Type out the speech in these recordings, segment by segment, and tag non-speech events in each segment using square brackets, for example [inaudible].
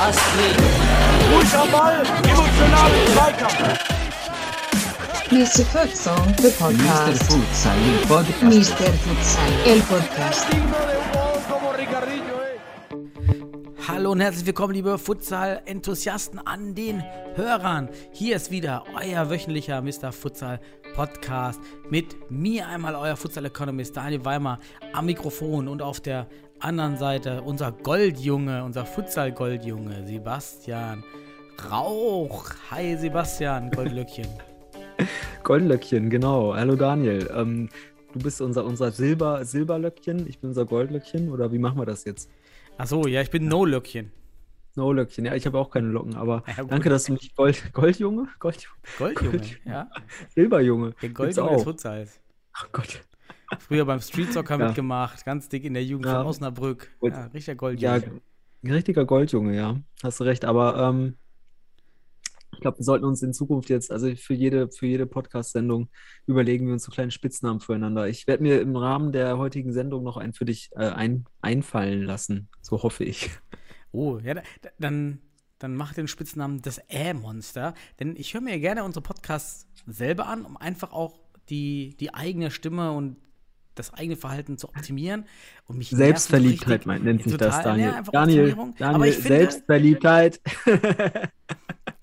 Astrid. Ball, Zweikampf. Mr. Futsal, the Mr. podcast. Futsal, il podcast. Mr. Futsal, el podcast. Hallo und herzlich willkommen, liebe Futsal-Enthusiasten an den Hörern. Hier ist wieder euer wöchentlicher Mr. Futsal Podcast mit mir einmal euer Futsal Economist Daniel Weimer am Mikrofon und auf der anderen Seite unser Goldjunge, unser Futsal Goldjunge Sebastian Rauch. Hi Sebastian, Goldlöckchen. [laughs] Goldlöckchen, genau. Hallo Daniel. Ähm, du bist unser, unser Silber, Silberlöckchen, ich bin unser Goldlöckchen oder wie machen wir das jetzt? Achso, ja, ich bin No-Löckchen. No Löckchen, ja, ich habe auch keine Locken, aber Ja, danke, dass du mich Gold, Goldjunge? Goldjunge? Goldjunge, ja. Silberjunge. Der Goldjunge des auch. Futsals. Ach Gott. Früher beim Street Soccer Ja. mitgemacht, ganz dick in der Jugend Ja. von Osnabrück. Und- Ja, richtiger Ja, Goldjunge. ein richtiger Goldjunge, ja. Hast du recht, aber ähm, ich glaube, wir sollten uns in Zukunft jetzt, also für jede, für jede Podcast-Sendung überlegen wir uns so kleine Spitznamen füreinander. Ich werde mir im Rahmen der heutigen Sendung noch einen für dich äh, ein, einfallen lassen. So hoffe ich. Oh, ja, da, da- dann, dann mach den Spitznamen das Ä-Monster. Denn ich höre mir gerne unsere Podcasts selber an, um einfach auch die, die eigene Stimme und das eigene Verhalten zu optimieren und mich Selbstverliebtheit meint, nennt sich das, Daniel. Ja, Daniel. Daniel, finde, Selbstverliebtheit. [laughs]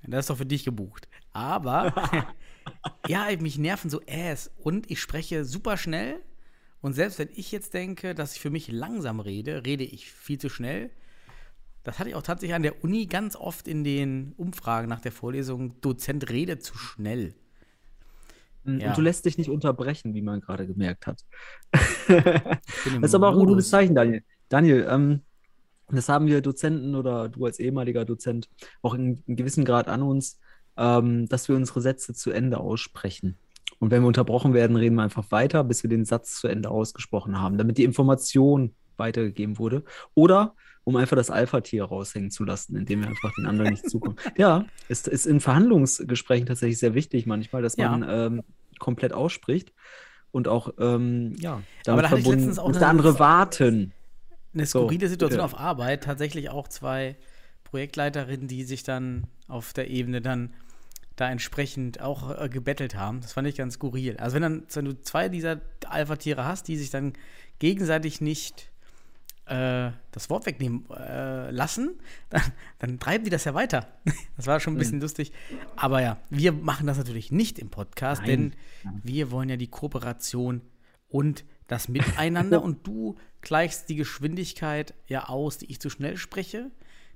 das ist doch für dich gebucht. Aber [laughs] ja, mich nerven so Äs und ich spreche super schnell. Und selbst wenn ich jetzt denke, dass ich für mich langsam rede, rede ich viel zu schnell. Das hatte ich auch tatsächlich an der Uni ganz oft in den Umfragen nach der Vorlesung. Dozent redet zu schnell. Und Ja. du lässt dich nicht unterbrechen, wie man gerade gemerkt hat. Das ist aber auch ein gutes Zeichen, Daniel. Daniel, ähm, das haben wir Dozenten oder du als ehemaliger Dozent auch in, in gewissem Grad an uns, ähm, dass wir unsere Sätze zu Ende aussprechen. Und wenn wir unterbrochen werden, reden wir einfach weiter, bis wir den Satz zu Ende ausgesprochen haben, damit die Information weitergegeben wurde. Oder um einfach das Alpha-Tier raushängen zu lassen, indem wir einfach den anderen nicht zukommen. [laughs] Ja, es ist in Verhandlungsgesprächen tatsächlich sehr wichtig manchmal, dass Ja. man ähm, komplett ausspricht und auch, ähm, ja, Aber damit da ich verbunden, letztens auch eine- andere warten. Eine So, skurrile Situation bitte. auf Arbeit. Tatsächlich auch zwei Projektleiterinnen, die sich dann auf der Ebene dann da entsprechend auch äh, gebettelt haben. Das fand ich ganz skurril. Also wenn dann, wenn du zwei dieser Alpha-Tiere hast, die sich dann gegenseitig nicht äh, das Wort wegnehmen äh, lassen, [laughs] dann, dann treiben die das ja weiter. [laughs] Das war schon ein bisschen lustig. Aber ja, wir machen das natürlich nicht im Podcast, Nein. denn wir wollen ja die Kooperation und das Miteinander [laughs] und du gleichst die Geschwindigkeit ja aus, die ich zu schnell spreche.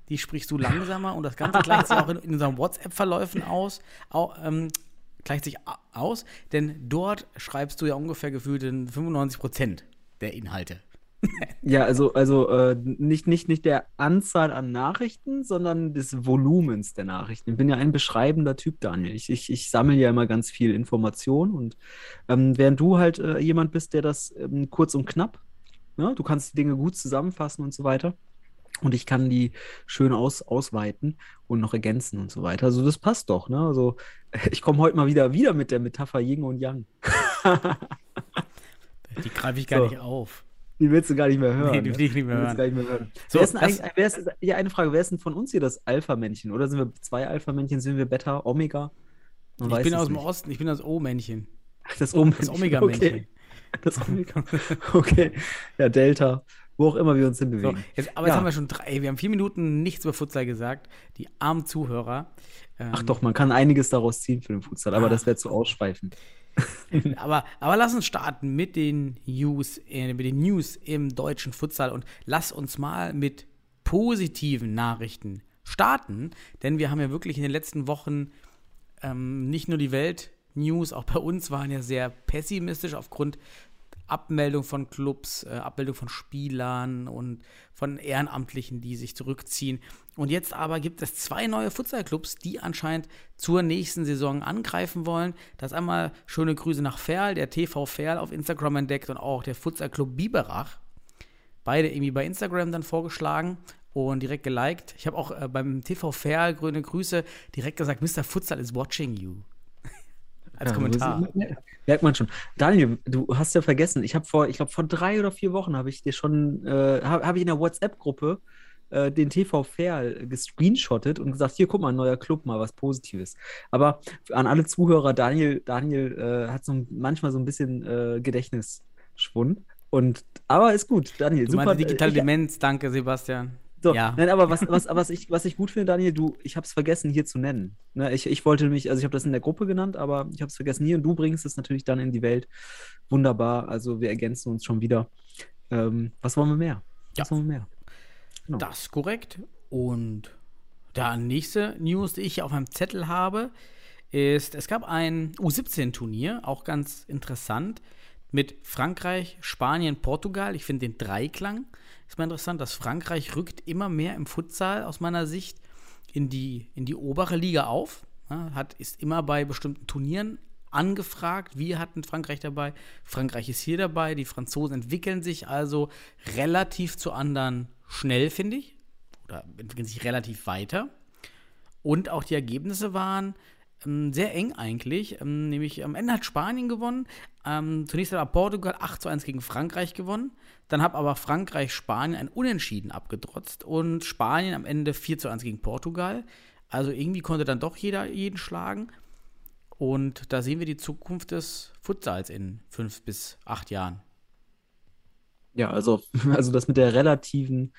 Die sprichst du langsamer und das Ganze gleicht sich auch in, in unseren WhatsApp-Verläufen aus, au, ähm, gleicht sich aus, denn dort schreibst du ja ungefähr gefühlt in 95 Prozent der Inhalte. [laughs] Ja, also, also äh, nicht, nicht, nicht der Anzahl an Nachrichten, sondern des Volumens der Nachrichten. Ich bin ja ein beschreibender Typ, Daniel. Ich, ich, ich sammle ja immer ganz viel Information und ähm, während du halt äh, jemand bist, der das ähm, kurz und knapp, ne? Du kannst die Dinge gut zusammenfassen und so weiter. Und ich kann die schön aus, ausweiten und noch ergänzen und so weiter. Also das passt doch, ne? Also [laughs] ich komme heute mal wieder, wieder mit der Metapher Yin und Yang. [laughs] Die greife ich gar So. nicht auf. Die willst du gar nicht mehr [laughs] hören. Nee, die ne? will ich nicht mehr Die hören. willst du gar nicht mehr hören. So, wer ist denn das- eigentlich, wer ist, ja, eine Frage, wer ist denn von uns hier das Alpha-Männchen? Oder sind wir zwei Alpha-Männchen? Sind wir Beta, Omega? Man Ich bin aus dem nicht. Osten, ich bin das O-Männchen. Das, Om Das Omega-Männchen. Okay. Das [laughs] Omega. Okay. Ja, Delta. Wo auch immer wir uns So, hinbewegen. jetzt, aber jetzt Ja. haben wir schon drei, wir haben vier Minuten nichts über Futsal gesagt. Die armen Zuhörer. Ähm, Ach doch, man kann einiges daraus ziehen für den Futsal, aber Ah. das wäre zu ausschweifend. [laughs] Aber, aber lass uns starten mit den News, äh, mit den News im deutschen Futsal und lass uns mal mit positiven Nachrichten starten, denn wir haben ja wirklich in den letzten Wochen ähm, nicht nur die Welt-News, auch bei uns waren ja sehr pessimistisch aufgrund Abmeldung von Clubs, äh, Abmeldung von Spielern und von Ehrenamtlichen, die sich zurückziehen. Und jetzt aber gibt es zwei neue Futsal-Clubs, die anscheinend zur nächsten Saison angreifen wollen. Das einmal schöne Grüße nach Ferl, der TV Ferl auf Instagram entdeckt und auch der Futsal-Club Biberach. Beide irgendwie bei Instagram dann vorgeschlagen und direkt geliked. Ich habe auch äh, beim TV Ferl, grüne Grüße, direkt gesagt, Mr. Futsal is watching you. [laughs] als Ja, Kommentar. ist- Merkt man schon. Daniel, du hast ja vergessen, ich habe vor, ich glaube, vor drei oder vier Wochen habe ich dir schon, äh, habe hab ich in der WhatsApp-Gruppe äh, den TV Fair gescreenshottet und gesagt, hier, guck mal, ein neuer Club, mal was Positives. Aber an alle Zuhörer, Daniel, Daniel äh, hat so manchmal so ein bisschen äh, Gedächtnisschwund. Und, aber ist gut, Daniel, Du super. digitale ich, Demenz, danke Sebastian. so, Ja. nein, aber was, [laughs] was, was, ich, was ich gut finde, Daniel, du, ich habe es vergessen hier zu nennen. Ne, ich, ich wollte mich, also ich habe das in der Gruppe genannt, aber ich habe es vergessen hier und du bringst es natürlich dann in die Welt. Wunderbar, also wir ergänzen uns schon wieder. Ähm, was wollen wir mehr? Was Ja. wollen wir mehr? Genau. Das ist korrekt. Und der nächste News, die ich auf meinem Zettel habe, ist, es gab ein U17-Turnier, auch ganz interessant, mit Frankreich, Spanien, Portugal. Ich finde den Dreiklang ist mal interessant, dass Frankreich rückt immer mehr im Futsal aus meiner Sicht in die, in die obere Liga auf. Ja, hat, ist immer bei bestimmten Turnieren angefragt. Wir hatten Frankreich dabei. Frankreich ist hier dabei. Die Franzosen entwickeln sich also relativ zu anderen schnell, finde ich. Oder entwickeln sich relativ weiter. Und auch die Ergebnisse waren ähm, sehr eng eigentlich. Ähm, nämlich am Ende hat Spanien gewonnen. Ähm, zunächst hat aber Portugal 8 zu 1 gegen Frankreich gewonnen. Dann hat aber Frankreich Spanien ein Unentschieden abgetrotzt und Spanien am Ende 4 zu 1 gegen Portugal. Also irgendwie konnte dann doch jeder jeden schlagen. Und da sehen wir die Zukunft des Futsals in fünf bis acht Jahren. Ja, also, [laughs] also das mit der relativen,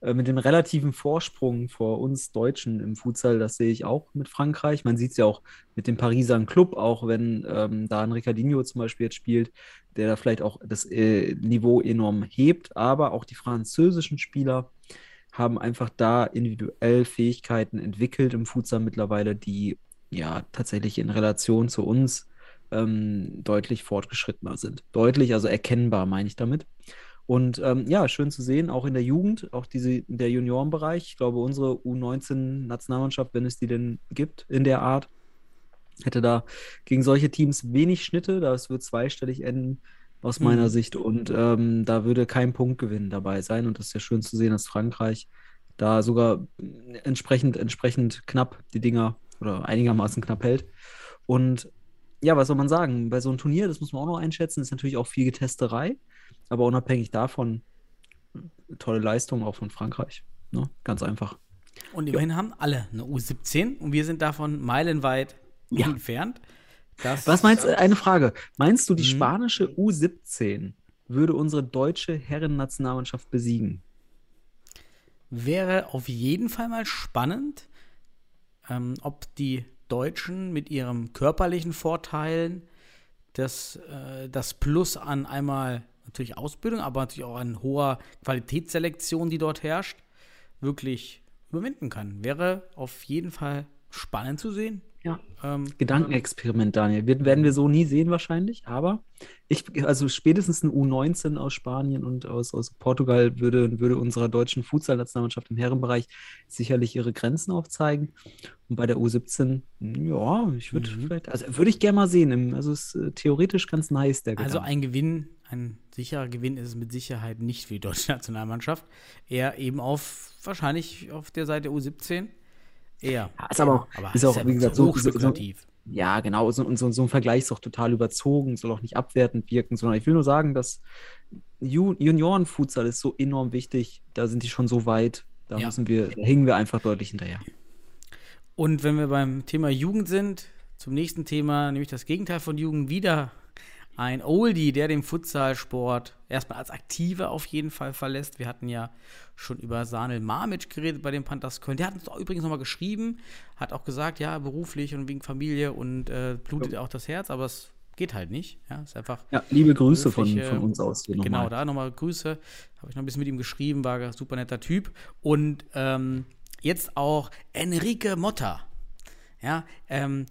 äh, mit dem relativen Vorsprung vor uns Deutschen im Futsal, das sehe ich auch mit Frankreich. Man sieht es ja auch mit dem Pariser Club, auch wenn ähm, da ein Ricardinho zum Beispiel jetzt spielt, der da vielleicht auch das äh, Niveau enorm hebt, aber auch die französischen Spieler haben einfach da individuell Fähigkeiten entwickelt im Futsal mittlerweile, die ja tatsächlich in Relation zu uns ähm, deutlich fortgeschrittener sind. Deutlich, also erkennbar, meine ich damit. Und ähm, ja, schön zu sehen, auch in der Jugend, auch diese, der Juniorenbereich. Ich glaube, unsere U19-Nationalmannschaft, wenn es die denn gibt in der Art, hätte da gegen solche Teams wenig Schnitte. Das wird zweistellig enden aus meiner Mhm. Sicht. Und ähm, da würde kein Punktgewinn dabei sein. Und das ist ja schön zu sehen, dass Frankreich da sogar entsprechend, entsprechend knapp die Dinger oder einigermaßen knapp hält. Und ja, was soll man sagen? Bei so einem Turnier, das muss man auch noch einschätzen, ist natürlich auch viel Getesterei. Aber unabhängig davon, tolle Leistung auch von Frankreich. Ne? Ganz einfach. Und immerhin haben alle eine U17 und wir sind davon meilenweit Ja. entfernt. Das Was meinst du? Eine Frage. Meinst du, die Mhm. spanische U17 würde unsere deutsche Herrennationalmannschaft besiegen? wäre auf jeden Fall mal spannend, ähm, ob die Deutschen mit ihren körperlichen Vorteilen das, äh, das Plus an einmal natürlich Ausbildung, aber natürlich auch an hoher Qualitätsselektion, die dort herrscht, wirklich überwinden kann. Wäre auf jeden Fall spannend zu sehen. Ja. Ähm, Gedankenexperiment, Daniel. Wir, werden wir so nie sehen wahrscheinlich, aber ich, also spätestens ein U19 aus Spanien und aus, aus Portugal würde, würde unserer deutschen Futsal-Nationalmannschaft im Herrenbereich sicherlich ihre Grenzen aufzeigen. Und bei der U17, ja, ich würde Mhm. vielleicht, also würde ich gerne mal sehen. Also ist äh, theoretisch ganz nice, der Also Gedanke. ein Gewinn, ein sicherer Gewinn ist es mit Sicherheit nicht für die deutsche [laughs] Nationalmannschaft. Eher eben auf, wahrscheinlich auf der Seite U17. Eher. Ja, ist aber auch- aber ist auch, wie gesagt, so- so- so-. Ja, genau. So, und so, so ein Vergleich ist auch total überzogen, soll auch nicht abwertend wirken, sondern ich will nur sagen, dass Ju Junioren-Futsal ist so enorm wichtig. Da sind die schon so weit. Da Ja. müssen wir, da hängen wir einfach deutlich hinterher. Und wenn wir beim Thema Jugend sind, zum nächsten Thema, nämlich das Gegenteil von Jugend, wieder ein Oldie, der den Futsalsport erstmal als Aktive auf jeden Fall verlässt. Wir hatten ja schon über Sanel Mamic geredet bei den Panthers Köln. Der hat uns auch übrigens nochmal geschrieben, hat auch gesagt, ja, beruflich und wegen Familie und äh, blutet auch das Herz, aber es geht halt nicht. Ja, ist einfach Ja, liebe Grüße von, von uns aus hier Genau, nochmal. da nochmal Grüße. Habe ich noch ein bisschen mit ihm geschrieben, war ein super netter Typ. Und ähm, jetzt auch Enrique Motta. Ja, ähm,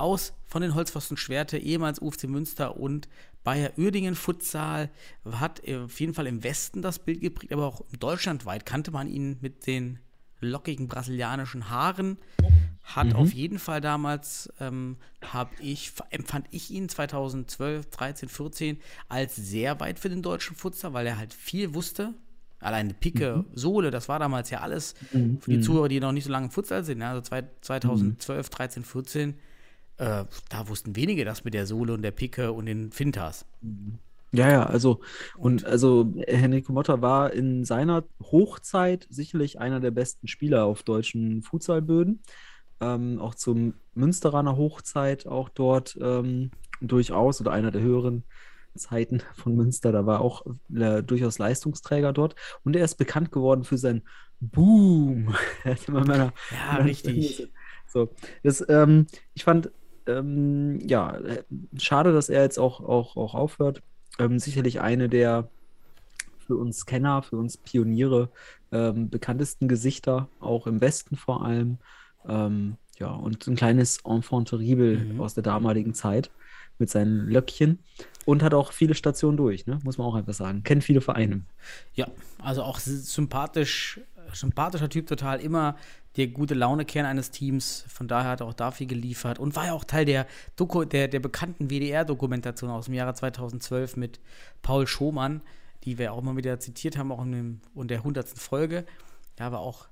aus von den Holzpfosten Schwerte, ehemals UFC Münster und Bayer Uerdingen Futsal, hat auf jeden Fall im Westen das Bild geprägt, aber auch deutschlandweit kannte man ihn mit den lockigen brasilianischen Haaren. Hat auf jeden Fall damals, ähm, ich, empfand ich ihn 2012, 13, 14 als sehr weit für den deutschen Futsal, weil er halt viel wusste. Alleine Picke, Sohle, das war damals ja alles für die Zuhörer, die noch nicht so lange im Futsal sind. Also zwei- 2012, 13, 14 äh, da wussten wenige das mit der Sohle und der Picke und den Fintas. Ja, ja, also, und also Henrico Motta war in seiner Hochzeit sicherlich einer der besten Spieler auf deutschen Futsalböden. Ähm, auch zum Münsteraner Hochzeit auch dort ähm, durchaus oder einer der höheren Zeiten [laughs] von Münster. Da war auch äh, durchaus Leistungsträger dort. Und er ist bekannt geworden für sein Boom. [laughs] Ja, [laughs] richtig. So, das, ähm, ich fand, ähm, ja, äh, schade, dass er jetzt auch, auch, auch aufhört. Ähm, sicherlich eine der für uns Kenner, für uns Pioniere ähm, bekanntesten Gesichter, auch im Westen vor allem. Ähm, ja, und ein kleines Enfant terrible Mhm. aus der damaligen Zeit mit seinen Löckchen und hat auch viele Stationen durch, ne? muss man auch einfach sagen. Kennt viele Vereine. Ja, also auch sy- sympathisch, sympathischer Typ total, immer der gute Laune-Kern eines Teams, von daher hat er auch da viel geliefert und war ja auch Teil der, Doku, der, der bekannten WDR-Dokumentation aus dem Jahre 2012 mit Paul Schomann, die wir auch immer wieder zitiert haben, auch in, dem, in der 100. Folge. Da war auch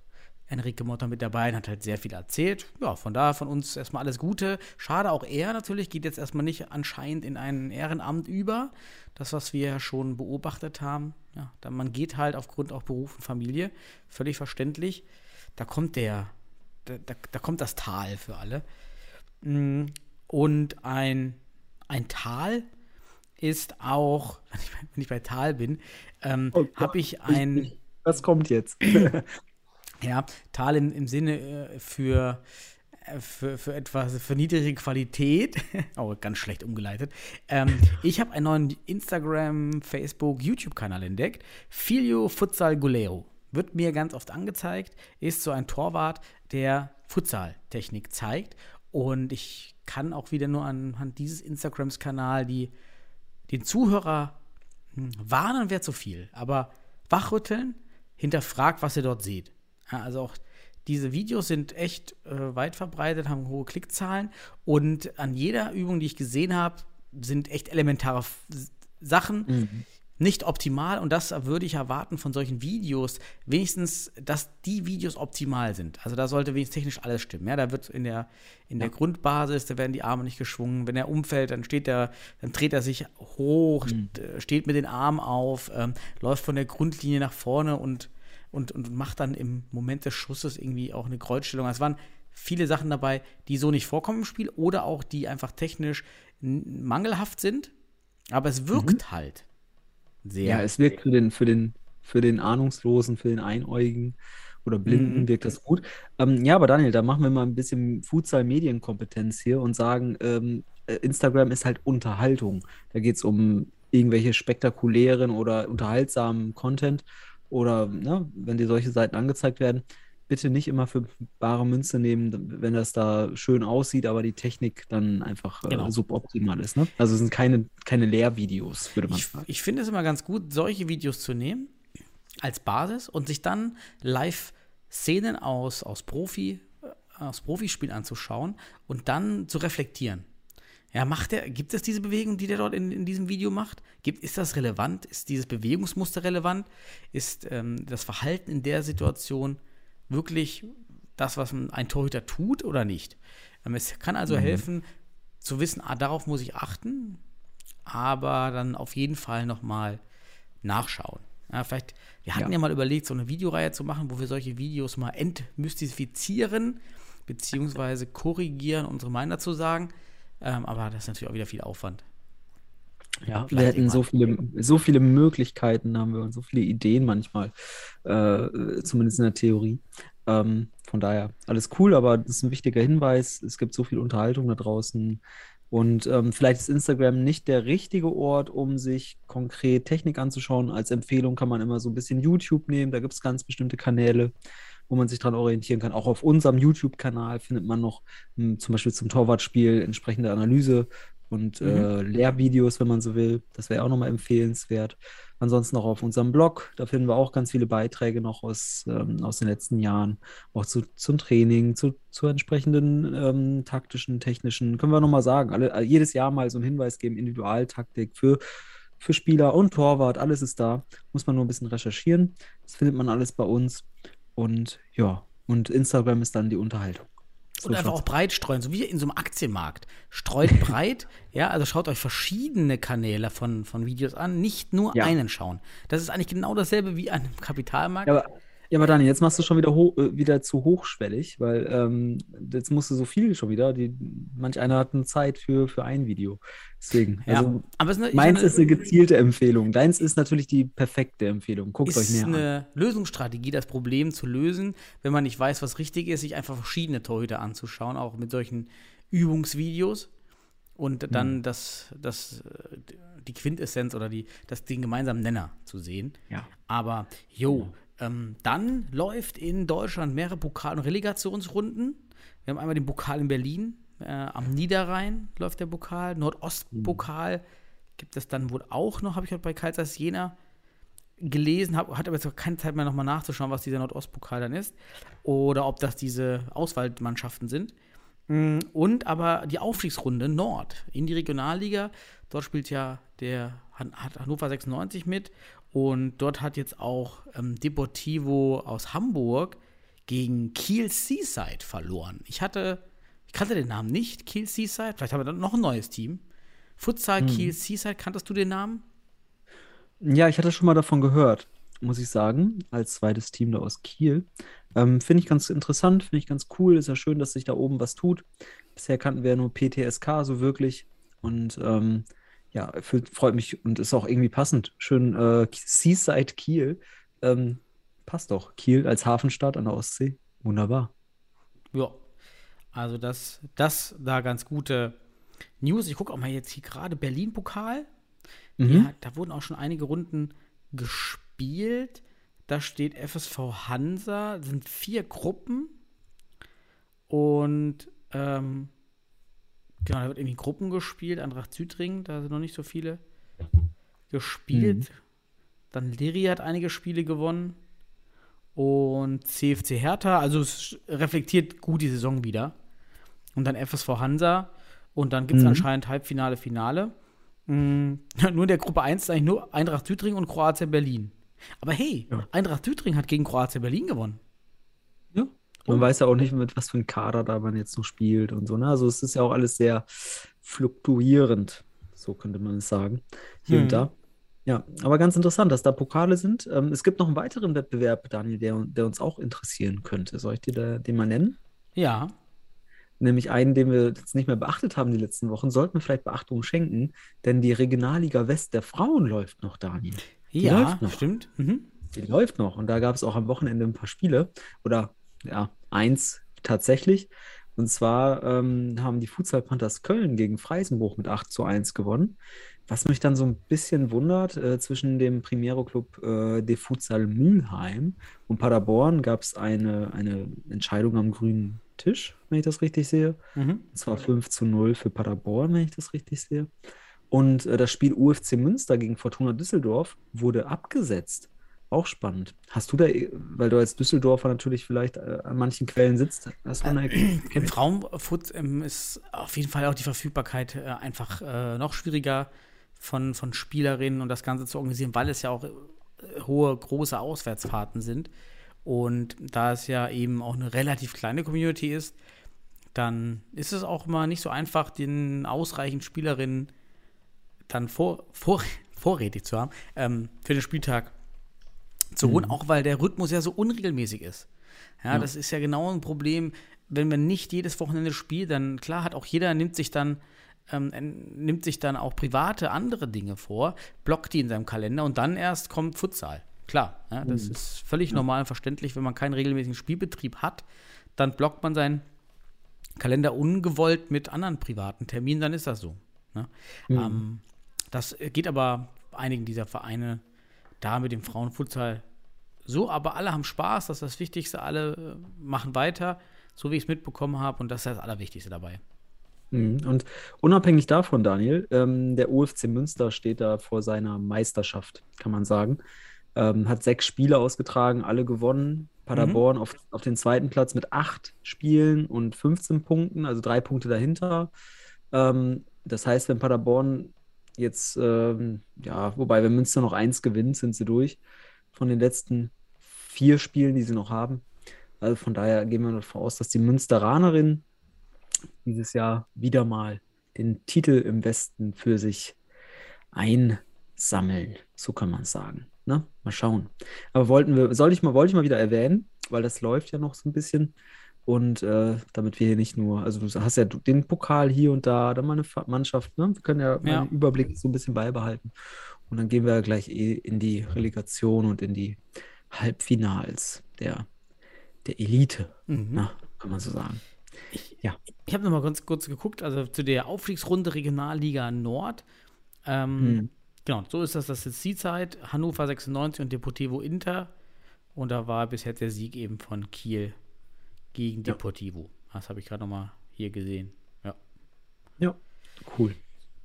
Enrique Motta mit dabei und hat halt sehr viel erzählt. Ja, von daher von uns erstmal alles Gute. Schade, auch er natürlich geht jetzt erstmal nicht anscheinend in ein Ehrenamt über. Das, was wir ja schon beobachtet haben. Ja, man geht halt aufgrund auch Beruf und Familie. Völlig verständlich. Da kommt der, da, da, da kommt das Tal für alle. Mm, Und ein, ein Tal ist auch, [laughs] wenn ich, wenn ich bei Tal bin, ähm, Oh habe ich ein. Was kommt jetzt? [laughs] [laughs] Ja, Tal im, im Sinne äh, für, äh, für, für etwas, für niedrige Qualität. oh, ganz schlecht umgeleitet. Ähm, ich habe einen neuen Instagram, Facebook, YouTube-Kanal entdeckt. Filio Futsal Golero. Wird mir ganz oft angezeigt. Ist so ein Torwart, der Futsal-Technik zeigt. Und ich kann auch wieder nur anhand dieses Instagrams-Kanal die, den Zuhörer hm, warnen wäre zu viel, aber wachrütteln, hinterfragt, was ihr dort seht. Also auch diese Videos sind echt äh, weit verbreitet, haben hohe Klickzahlen und an jeder Übung, die ich gesehen habe, sind echt elementare F Sachen nicht optimal und das würde ich erwarten von solchen Videos, wenigstens, dass die Videos optimal sind. Also da sollte wenigstens technisch alles stimmen. Ja, da wird in der, in der Grundbasis, da werden die Arme nicht geschwungen. Wenn er umfällt, dann steht er, dann dreht er sich hoch, st äh, steht mit den Armen auf, ähm, läuft von der Grundlinie nach vorne und, und, und macht dann im Moment des Schusses irgendwie auch eine Kreuzstellung. Also Es waren viele Sachen dabei, die so nicht vorkommen im Spiel oder auch die einfach technisch mangelhaft sind. Aber es wirkt halt sehr. Ja, es wirkt für den, für den, für den Ahnungslosen, für den Einäugigen oder Blinden Mhm. wirkt das gut. Ähm, ja, aber Daniel, da machen wir mal ein bisschen Futsal-Medienkompetenz hier und sagen, ähm, äh, Instagram ist halt Unterhaltung. Da geht es um irgendwelche spektakulären oder unterhaltsamen Content oder ne, wenn dir solche Seiten angezeigt werden, bitte nicht immer für bare Münze nehmen, wenn das da schön aussieht, aber die Technik dann einfach äh, Genau. suboptimal ist. Ne? Also es sind keine, keine Lehrvideos, würde man Ich, sagen. ich finde es immer ganz gut, solche Videos zu nehmen als Basis und sich dann live Szenen aus, aus Profi, äh, aus Profispielen anzuschauen und dann zu reflektieren. Ja, macht er, gibt es diese Bewegung, die der dort in, in diesem Video macht? Gibt, ist das relevant? Ist dieses Bewegungsmuster relevant? Ist ähm, das Verhalten in der Situation wirklich das, was ein Torhüter tut oder nicht? Ähm, es kann also helfen, zu wissen, ah, darauf muss ich achten, aber dann auf jeden Fall nochmal nachschauen. Ja, vielleicht, wir hatten ja. Ja. mal überlegt, so eine Videoreihe zu machen, wo wir solche Videos mal entmystifizieren, beziehungsweise korrigieren, unsere Meinung dazu sagen. Ähm, aber das ist natürlich auch wieder viel Aufwand. Ja, wir hätten so viele, so viele Möglichkeiten haben wir und so viele Ideen manchmal, äh, zumindest in der Theorie. Ähm, von daher alles cool, aber das ist ein wichtiger Hinweis. Es gibt so viel Unterhaltung da draußen. Und ähm, vielleicht ist Instagram nicht der richtige Ort, um sich konkret Technik anzuschauen. Als Empfehlung kann man immer so ein bisschen YouTube nehmen. Da gibt es ganz bestimmte Kanäle, wo man sich dran orientieren kann. Auch auf unserem YouTube-Kanal findet man noch m, zum Beispiel zum Torwartspiel entsprechende Analyse und äh, Lehrvideos, wenn man so will. Das wäre auch nochmal empfehlenswert. Ansonsten auch auf unserem Blog, da finden wir auch ganz viele Beiträge noch aus, ähm, aus den letzten Jahren, auch zu, zum Training, zu, zu entsprechenden ähm, taktischen, technischen, können wir nochmal sagen, alle, äh, jedes Jahr mal so einen Hinweis geben, Individualtaktik für, für Spieler und Torwart, alles ist da. Muss man nur ein bisschen recherchieren. Das findet man alles bei uns. Und ja, und Instagram ist dann die Unterhaltung. Und einfach auch breit streuen, so wie in so einem Aktienmarkt. Streut [laughs] breit, ja, also schaut euch verschiedene Kanäle von, von Videos an, nicht nur Ja. einen schauen. Das ist eigentlich genau dasselbe wie an einem Kapitalmarkt. Ja, aber, ja, aber Daniel, jetzt machst du schon wieder, ho äh, wieder zu hochschwellig, weil ähm, jetzt musst du so viel schon wieder. Die, manch einer hat eine Zeit für, für ein Video. Deswegen. Ja, Also, aber es ist eine, meins meine, ist eine gezielte Empfehlung. Deins ist natürlich die perfekte Empfehlung. Guckt euch ist näher an. eine Lösungsstrategie, das Problem zu lösen, wenn man nicht weiß, was richtig ist, sich einfach verschiedene Torhüter anzuschauen, auch mit solchen Übungsvideos und Hm. dann das, das, äh, die Quintessenz oder die, das, den gemeinsamen Nenner zu sehen. Ja. Aber, jo, ähm, dann läuft in Deutschland mehrere Pokal- und Relegationsrunden. Wir haben einmal den Pokal in Berlin, äh, am Niederrhein läuft der Pokal, Nordostpokal gibt es dann wohl auch noch, habe ich heute bei Karlsruhe Jena gelesen, hab, hatte aber jetzt keine Zeit mehr nochmal nachzuschauen, was dieser Nordostpokal dann ist. Oder ob das diese Auswahlmannschaften sind. Mm, Und aber die Aufstiegsrunde Nord in die Regionalliga. Dort spielt ja der Hannover 96 mit. Und dort hat jetzt auch ähm, Deportivo aus Hamburg gegen Kiel Seaside verloren. Ich hatte, ich kannte den Namen nicht, Kiel Seaside. Vielleicht haben wir dann noch ein neues Team. Futsal Kiel Seaside, kanntest du den Namen? Ja, ich hatte schon mal davon gehört, muss ich sagen, als zweites Team da aus Kiel. Ähm, finde ich ganz interessant, finde ich ganz cool. Ist ja schön, dass sich da oben was tut. Bisher kannten wir ja nur PTSK so wirklich. Und ähm, ja, freut mich und ist auch irgendwie passend. Schön äh, Seaside Kiel. Ähm, passt doch. Kiel als Hafenstadt an der Ostsee. Wunderbar. Ja. Also das, das da ganz gute News. Ich gucke auch mal jetzt hier gerade Berlin-Pokal. Mhm. Ja, da wurden auch schon einige Runden gespielt. Da steht FSV Hansa, sind vier Gruppen. Und ähm, genau, da wird irgendwie Gruppen gespielt. Eintracht Südring, da sind noch nicht so viele gespielt. Dann Liri hat einige Spiele gewonnen. Und CFC Hertha, also es reflektiert gut die Saison wieder. Und dann FSV Hansa. Und dann gibt es Mhm. anscheinend Halbfinale, Finale. Mm, [laughs] Nur in der Gruppe 1 ist eigentlich nur Eintracht Südring und Kroatien Berlin. Aber hey, Ja. Eintracht Südring hat gegen Kroatien Berlin gewonnen. Man weiß ja auch nicht, mit was für einem Kader da man jetzt noch spielt und so. Ne? Also es ist ja auch alles sehr fluktuierend, so könnte man es sagen, hier Hm. und da. Ja, aber ganz interessant, dass da Pokale sind. Ähm, es gibt noch einen weiteren Wettbewerb, Daniel, der, der uns auch interessieren könnte. Soll ich dir da, den mal nennen? Ja, Nämlich einen, den wir jetzt nicht mehr beachtet haben die letzten Wochen, sollten wir vielleicht Beachtung schenken, denn die Regionalliga West der Frauen läuft noch, Daniel. Die ja, läuft noch. stimmt. Mhm. Die läuft noch. Und da gab es auch am Wochenende ein paar Spiele. Oder ja, eins tatsächlich. Und zwar ähm, haben die Futsal Panthers Köln gegen Freisenbruch mit 8 zu 1 gewonnen. Was mich dann so ein bisschen wundert, äh, zwischen dem Primero-Club äh, de Futsal Mülheim und Paderborn gab es eine, eine Entscheidung am grünen Tisch, wenn ich das richtig sehe. Mhm. Und zwar 5 zu 0 für Paderborn, wenn ich das richtig sehe. Und äh, das Spiel UFC Münster gegen Fortuna Düsseldorf wurde abgesetzt. Auch spannend. Hast du da, äh, weil du als Düsseldorfer natürlich vielleicht äh, an manchen Quellen sitzt, hast du eine Im Erkenntnis? Frauenfoot ähm, ist auf jeden Fall auch die Verfügbarkeit äh, einfach äh, noch schwieriger von, von Spielerinnen und das Ganze zu organisieren, weil es ja auch äh, hohe, große Auswärtsfahrten sind. Und da es ja eben auch eine relativ kleine Community ist, dann ist es auch mal nicht so einfach, den ausreichend Spielerinnen dann vor, vor, [laughs] vorrätig zu haben ähm, für den Spieltag zu holen, auch weil der Rhythmus ja so unregelmäßig ist. Ja, Ja. das ist ja genau ein Problem, wenn man nicht jedes Wochenende spielt, dann klar hat auch jeder nimmt sich dann ähm, nimmt sich dann auch private andere Dinge vor, blockt die in seinem Kalender und dann erst kommt Futsal. Klar, ja, das ist völlig normal und verständlich, wenn man keinen regelmäßigen Spielbetrieb hat, dann blockt man seinen Kalender ungewollt mit anderen privaten Terminen, dann ist das so. Ne? Ähm, das geht aber einigen dieser Vereine da mit dem Frauenfutsal so, aber alle haben Spaß, das ist das Wichtigste, alle äh, machen weiter, so wie ich es mitbekommen habe und das ist das Allerwichtigste dabei. Mhm. Und unabhängig davon, Daniel, ähm, der OFC Münster steht da vor seiner Meisterschaft, kann man sagen. Ähm, hat sechs Spiele ausgetragen, alle gewonnen. Paderborn auf, auf den zweiten Platz mit acht Spielen und 15 Punkten, also drei Punkte dahinter. Ähm, das heißt, wenn Paderborn jetzt, ähm, ja, wobei, wenn Münster noch eins gewinnt, sind sie durch von den letzten vier Spielen, die sie noch haben. Also von daher gehen wir davon aus, dass die Münsteranerin dieses Jahr wieder mal den Titel im Westen für sich einsammeln. So kann man sagen. Ne? Mal schauen. Aber wollten wir, soll ich mal, wollte ich mal wieder erwähnen, weil das läuft ja noch so ein bisschen. Und äh, damit wir hier nicht nur, also du hast ja den Pokal hier und da, dann mal eine Fa- Mannschaft, ne? Wir können ja, Ja. den Überblick so ein bisschen beibehalten. Und dann gehen wir gleich eh in die Relegation und in die Halbfinals der, der Elite, Mhm. na, kann man so sagen. Ja. Ich habe noch mal ganz kurz geguckt, also zu der Aufstiegsrunde Regionalliga Nord. Ähm, Hm. Genau, so ist das. Das ist jetzt die Zeit. Hannover 96 und Deportivo Inter. Und da war bis jetzt der Sieg eben von Kiel gegen Ja. Deportivo. Das habe ich gerade noch mal hier gesehen. Ja. Ja, cool.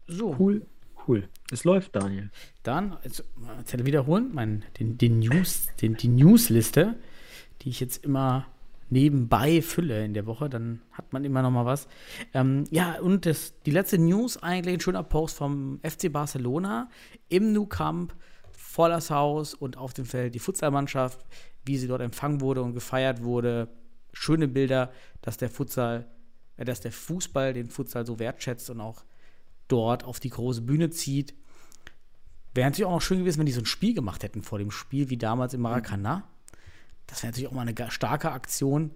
So, Cool, cool. Es läuft, Daniel. dann jetzt, jetzt wiederholen, mein, den, den News, den, die Newsliste, die ich jetzt immer nebenbei fülle in der Woche, dann hat man immer noch mal was. Ähm, ja, und das, die letzte News eigentlich ein schöner Post vom FC Barcelona im Nou Camp, volles Haus und auf dem Feld die Futsalmannschaft, wie sie dort empfangen wurde und gefeiert wurde. Schöne Bilder, dass der Futsal, äh, dass der Fußball den Futsal so wertschätzt und auch dort auf die große Bühne zieht. Wäre natürlich auch noch schön gewesen, wenn die so ein Spiel gemacht hätten vor dem Spiel, wie damals im Maracanã. Das wäre natürlich auch mal eine starke Aktion.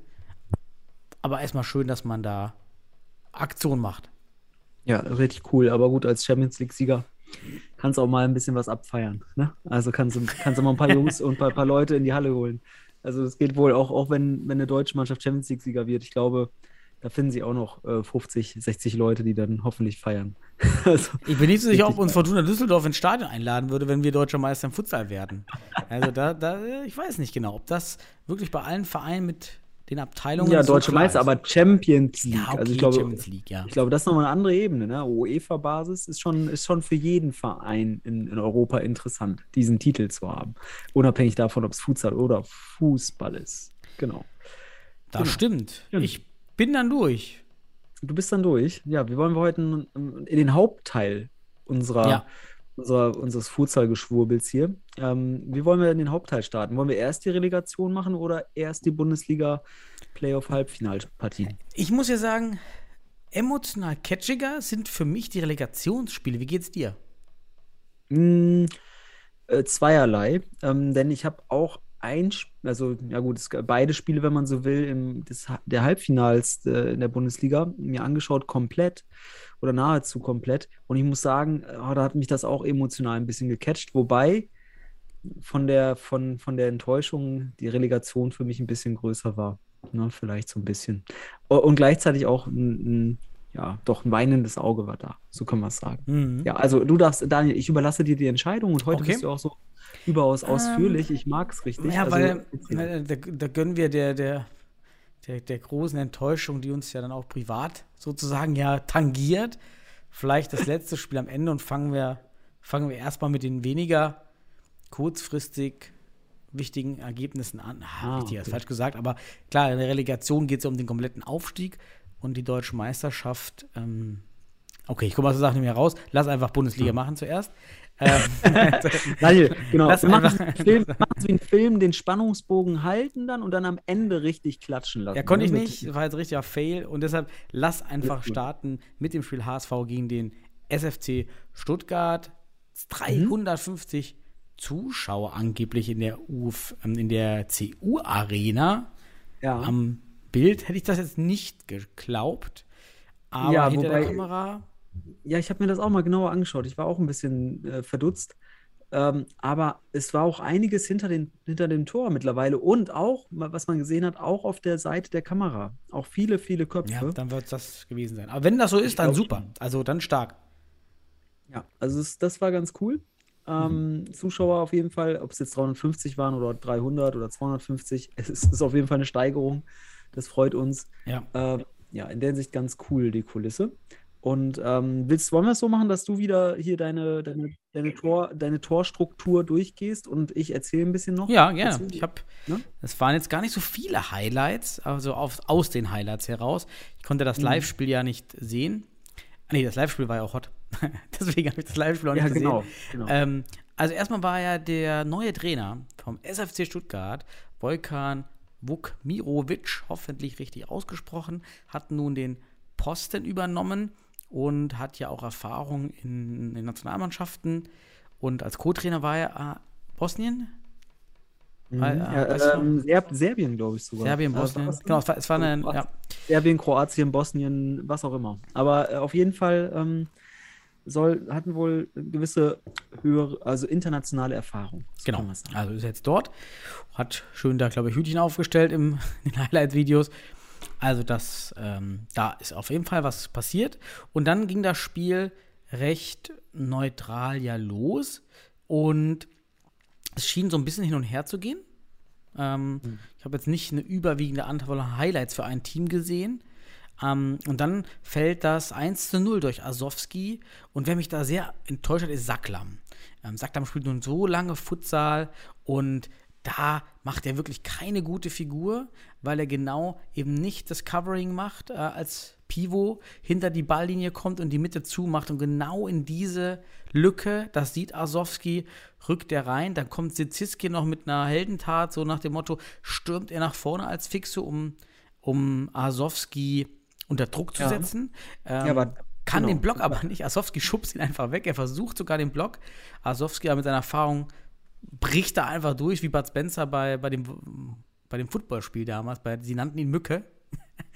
Aber erstmal schön, dass man da Aktion macht. Ja, richtig cool. Aber gut, als Champions League-Sieger kannst du auch mal ein bisschen was abfeiern. Ne? Also kannst du, kannst du mal ein paar [laughs] Jungs und ein paar, paar Leute in die Halle holen. Also das geht wohl auch, auch wenn, wenn eine deutsche Mannschaft Champions League-Sieger wird. Ich glaube, da finden sie auch noch äh, 50, 60 Leute, die dann hoffentlich feiern. [laughs] also, Ich bin nicht so sicher, ob uns Fortuna Düsseldorf ins Stadion einladen würde, wenn wir deutscher Meister im Futsal werden. Also da, da, ich weiß nicht genau, ob das wirklich bei allen Vereinen mit den Abteilungen ja, deutsche Meister, ist. aber Champions League. ja, okay, also ich glaube, Champions League, ja. Ich glaube, das ist nochmal eine andere Ebene. Ne? UEFA-Basis ist schon, ist schon für jeden Verein in, in Europa interessant, diesen Titel zu haben. Unabhängig davon, ob es Futsal oder Fußball ist. Genau. Das genau. stimmt. Ja. Ich bin dann durch. Du bist dann durch. Ja, wir wollen heute in, in den Hauptteil unserer, Ja. Unserer, unseres Futsal-Geschwurbels hier. Ähm, wie wollen wir in den Hauptteil starten? Wollen wir erst die Relegation machen oder erst die Bundesliga-Playoff-Halbfinalpartien? Ich muss ja sagen, emotional catchiger sind für mich die Relegationsspiele. Wie geht's dir? Mm, äh, zweierlei, ähm, denn ich habe auch ein, also ja gut, es, beide Spiele, wenn man so will, im, des, der Halbfinals äh, in der Bundesliga mir angeschaut, komplett oder nahezu komplett. Und ich muss sagen, oh, da hat mich das auch emotional ein bisschen gecatcht, wobei von der, von, von der Enttäuschung die Relegation für mich ein bisschen größer war. Ne, vielleicht so ein bisschen. Und gleichzeitig auch ein, ein, ja, doch ein weinendes Auge war da, so kann man es sagen. Mhm. Ja, also du darfst, Daniel, ich überlasse dir die Entscheidung und heute Okay. bist du auch so überaus ausführlich. Ich mag es richtig. Ja, Also, weil da, da gönnen wir der, der, der, der großen Enttäuschung, die uns ja dann auch privat sozusagen ja tangiert, vielleicht das letzte Spiel am Ende und fangen wir, fangen wir erstmal mit den weniger kurzfristig wichtigen Ergebnissen an. Ah, Ah, wichtig, ist okay. falsch gesagt, aber klar, in der Relegation geht es ja um den kompletten Aufstieg und die deutsche Meisterschaft. Ähm, okay, ich komme aus der Sache nicht mehr raus. Lass einfach Bundesliga machen zuerst. Ähm, [laughs] Daniel, genau. Lass wir machen es einfach- wie, ein Film, wie ein Film, den Spannungsbogen halten dann und dann am Ende richtig klatschen lassen. Ja, konnte ich ne? nicht, war jetzt richtiger Fail und deshalb lass einfach starten mit dem Spiel HSV gegen den SFC Stuttgart. Mhm. 350 Zuschauer angeblich in der, UF, ähm, in der CU-Arena. Ja. Am Bild hätte ich das jetzt nicht geglaubt, aber Ja, hinter wobei- der Kamera. Ja, ich habe mir das auch mal genauer angeschaut. Ich war auch ein bisschen äh, verdutzt. Ähm, aber es war auch einiges hinter, den, hinter dem Tor mittlerweile und auch, was man gesehen hat, auch auf der Seite der Kamera. Auch viele, viele Köpfe. Ja, dann wird das gewesen sein. Aber wenn das so ist, dann super. Also dann stark. Ja, also es, das war ganz cool. Ähm, Mhm. Zuschauer auf jeden Fall, ob es jetzt 350 waren oder 300 oder 250, [laughs] es ist, ist auf jeden Fall eine Steigerung. Das freut uns. Ja. Äh, ja, in der Hinsicht ganz cool, die Kulisse. Und ähm, willst, wollen wir es so machen, dass du wieder hier deine, deine, deine, Tor, deine Torstruktur durchgehst und ich erzähle ein bisschen noch? Ja, gerne. dazu? Ich habe, Ne? es waren jetzt gar nicht so viele Highlights, also auf, aus den Highlights heraus. Ich konnte das Live-Spiel ja nicht sehen. Ah, Nee, das Live-Spiel war ja auch hot. [laughs] Deswegen habe ich das Live-Spiel auch Ja, nicht gesehen. genau, genau. Ähm, also erstmal war ja der neue Trainer vom SFC Stuttgart, Volkan Vukmirovic, hoffentlich richtig ausgesprochen, hat nun den Posten übernommen und hat ja auch Erfahrung in den Nationalmannschaften. Und als Co-Trainer war er äh, Bosnien? Mhm. Weil, äh, Ja, ähm, Serb Serbien, glaube ich sogar. Serbien, Bosnien. was? Genau, es war, es war eine, ja, Serbien, Kroatien, Bosnien, was auch immer. Aber äh, auf jeden Fall ähm, soll, hatten wohl gewisse höhere, also internationale Erfahrung. So Genau, also ist jetzt dort. Hat schön da, glaube ich, Hütchen aufgestellt im, [laughs] in den Highlight-Videos. Also das, ähm, da ist auf jeden Fall was passiert. Und dann ging das Spiel recht neutral ja los. Und es schien so ein bisschen hin und her zu gehen. Ähm, Ich habe jetzt nicht eine überwiegende Anzahl an Highlights für ein Team gesehen. Ähm, und dann fällt das 1 zu 0 durch Asowski. Und wer mich da sehr enttäuscht hat, ist Saklam. Ähm, Saklam spielt nun so lange Futsal und da macht er wirklich keine gute Figur, weil er genau eben nicht das Covering macht äh, als Pivot, hinter die Balllinie kommt und die Mitte zumacht und genau in diese Lücke, das sieht Asowski, rückt er rein, dann kommt Siziski noch mit einer Heldentat, so nach dem Motto, stürmt er nach vorne als Fixe, um, um Asowski unter Druck zu Ja. setzen. Ähm, Ja, aber- kann genau. den Block aber nicht. Asowski schubst ihn einfach weg. Er versucht sogar den Block. Asowski aber mit seiner Erfahrung bricht da einfach durch, wie Bud Spencer bei, bei dem, bei dem Footballspiel damals. Bei, sie nannten ihn Mücke.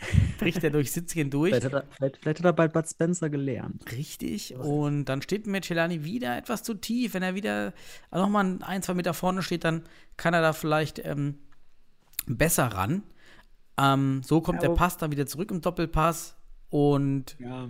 [laughs] bricht er durch Sitzchen durch. Vielleicht hat, er, vielleicht, vielleicht hat er bald Bud Spencer gelernt. Richtig. Und dann steht Michelani wieder etwas zu tief. Wenn er wieder nochmal ein, zwei Meter vorne steht, dann kann er da vielleicht ähm, besser ran. Ähm, so kommt Ja, der Pass dann wieder zurück im Doppelpass. Und Ja.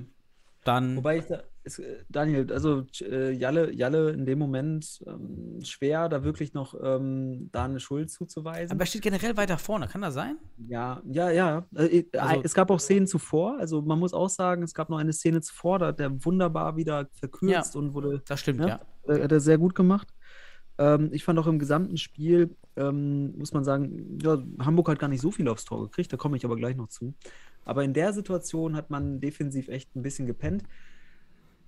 dann. Wobei ich da, ist, äh, Daniel, also äh, Jalle, Jalle in dem Moment ähm, schwer, da wirklich noch ähm, da eine Schuld zuzuweisen. aber er steht generell weiter vorne. Kann das sein? Ja, ja, ja. Äh, äh, Also- es gab auch Szenen zuvor. Also man muss auch sagen, es gab noch eine Szene zuvor, da hat der wunderbar wieder verkürzt und wurde, Das stimmt, Ja. ja. äh, hat er sehr gut gemacht. Ähm, ich fand auch im gesamten Spiel, ähm, muss man sagen, ja, Hamburg hat gar nicht so viel aufs Tor gekriegt, da komme ich aber gleich noch zu. Aber in der Situation hat man defensiv echt ein bisschen gepennt.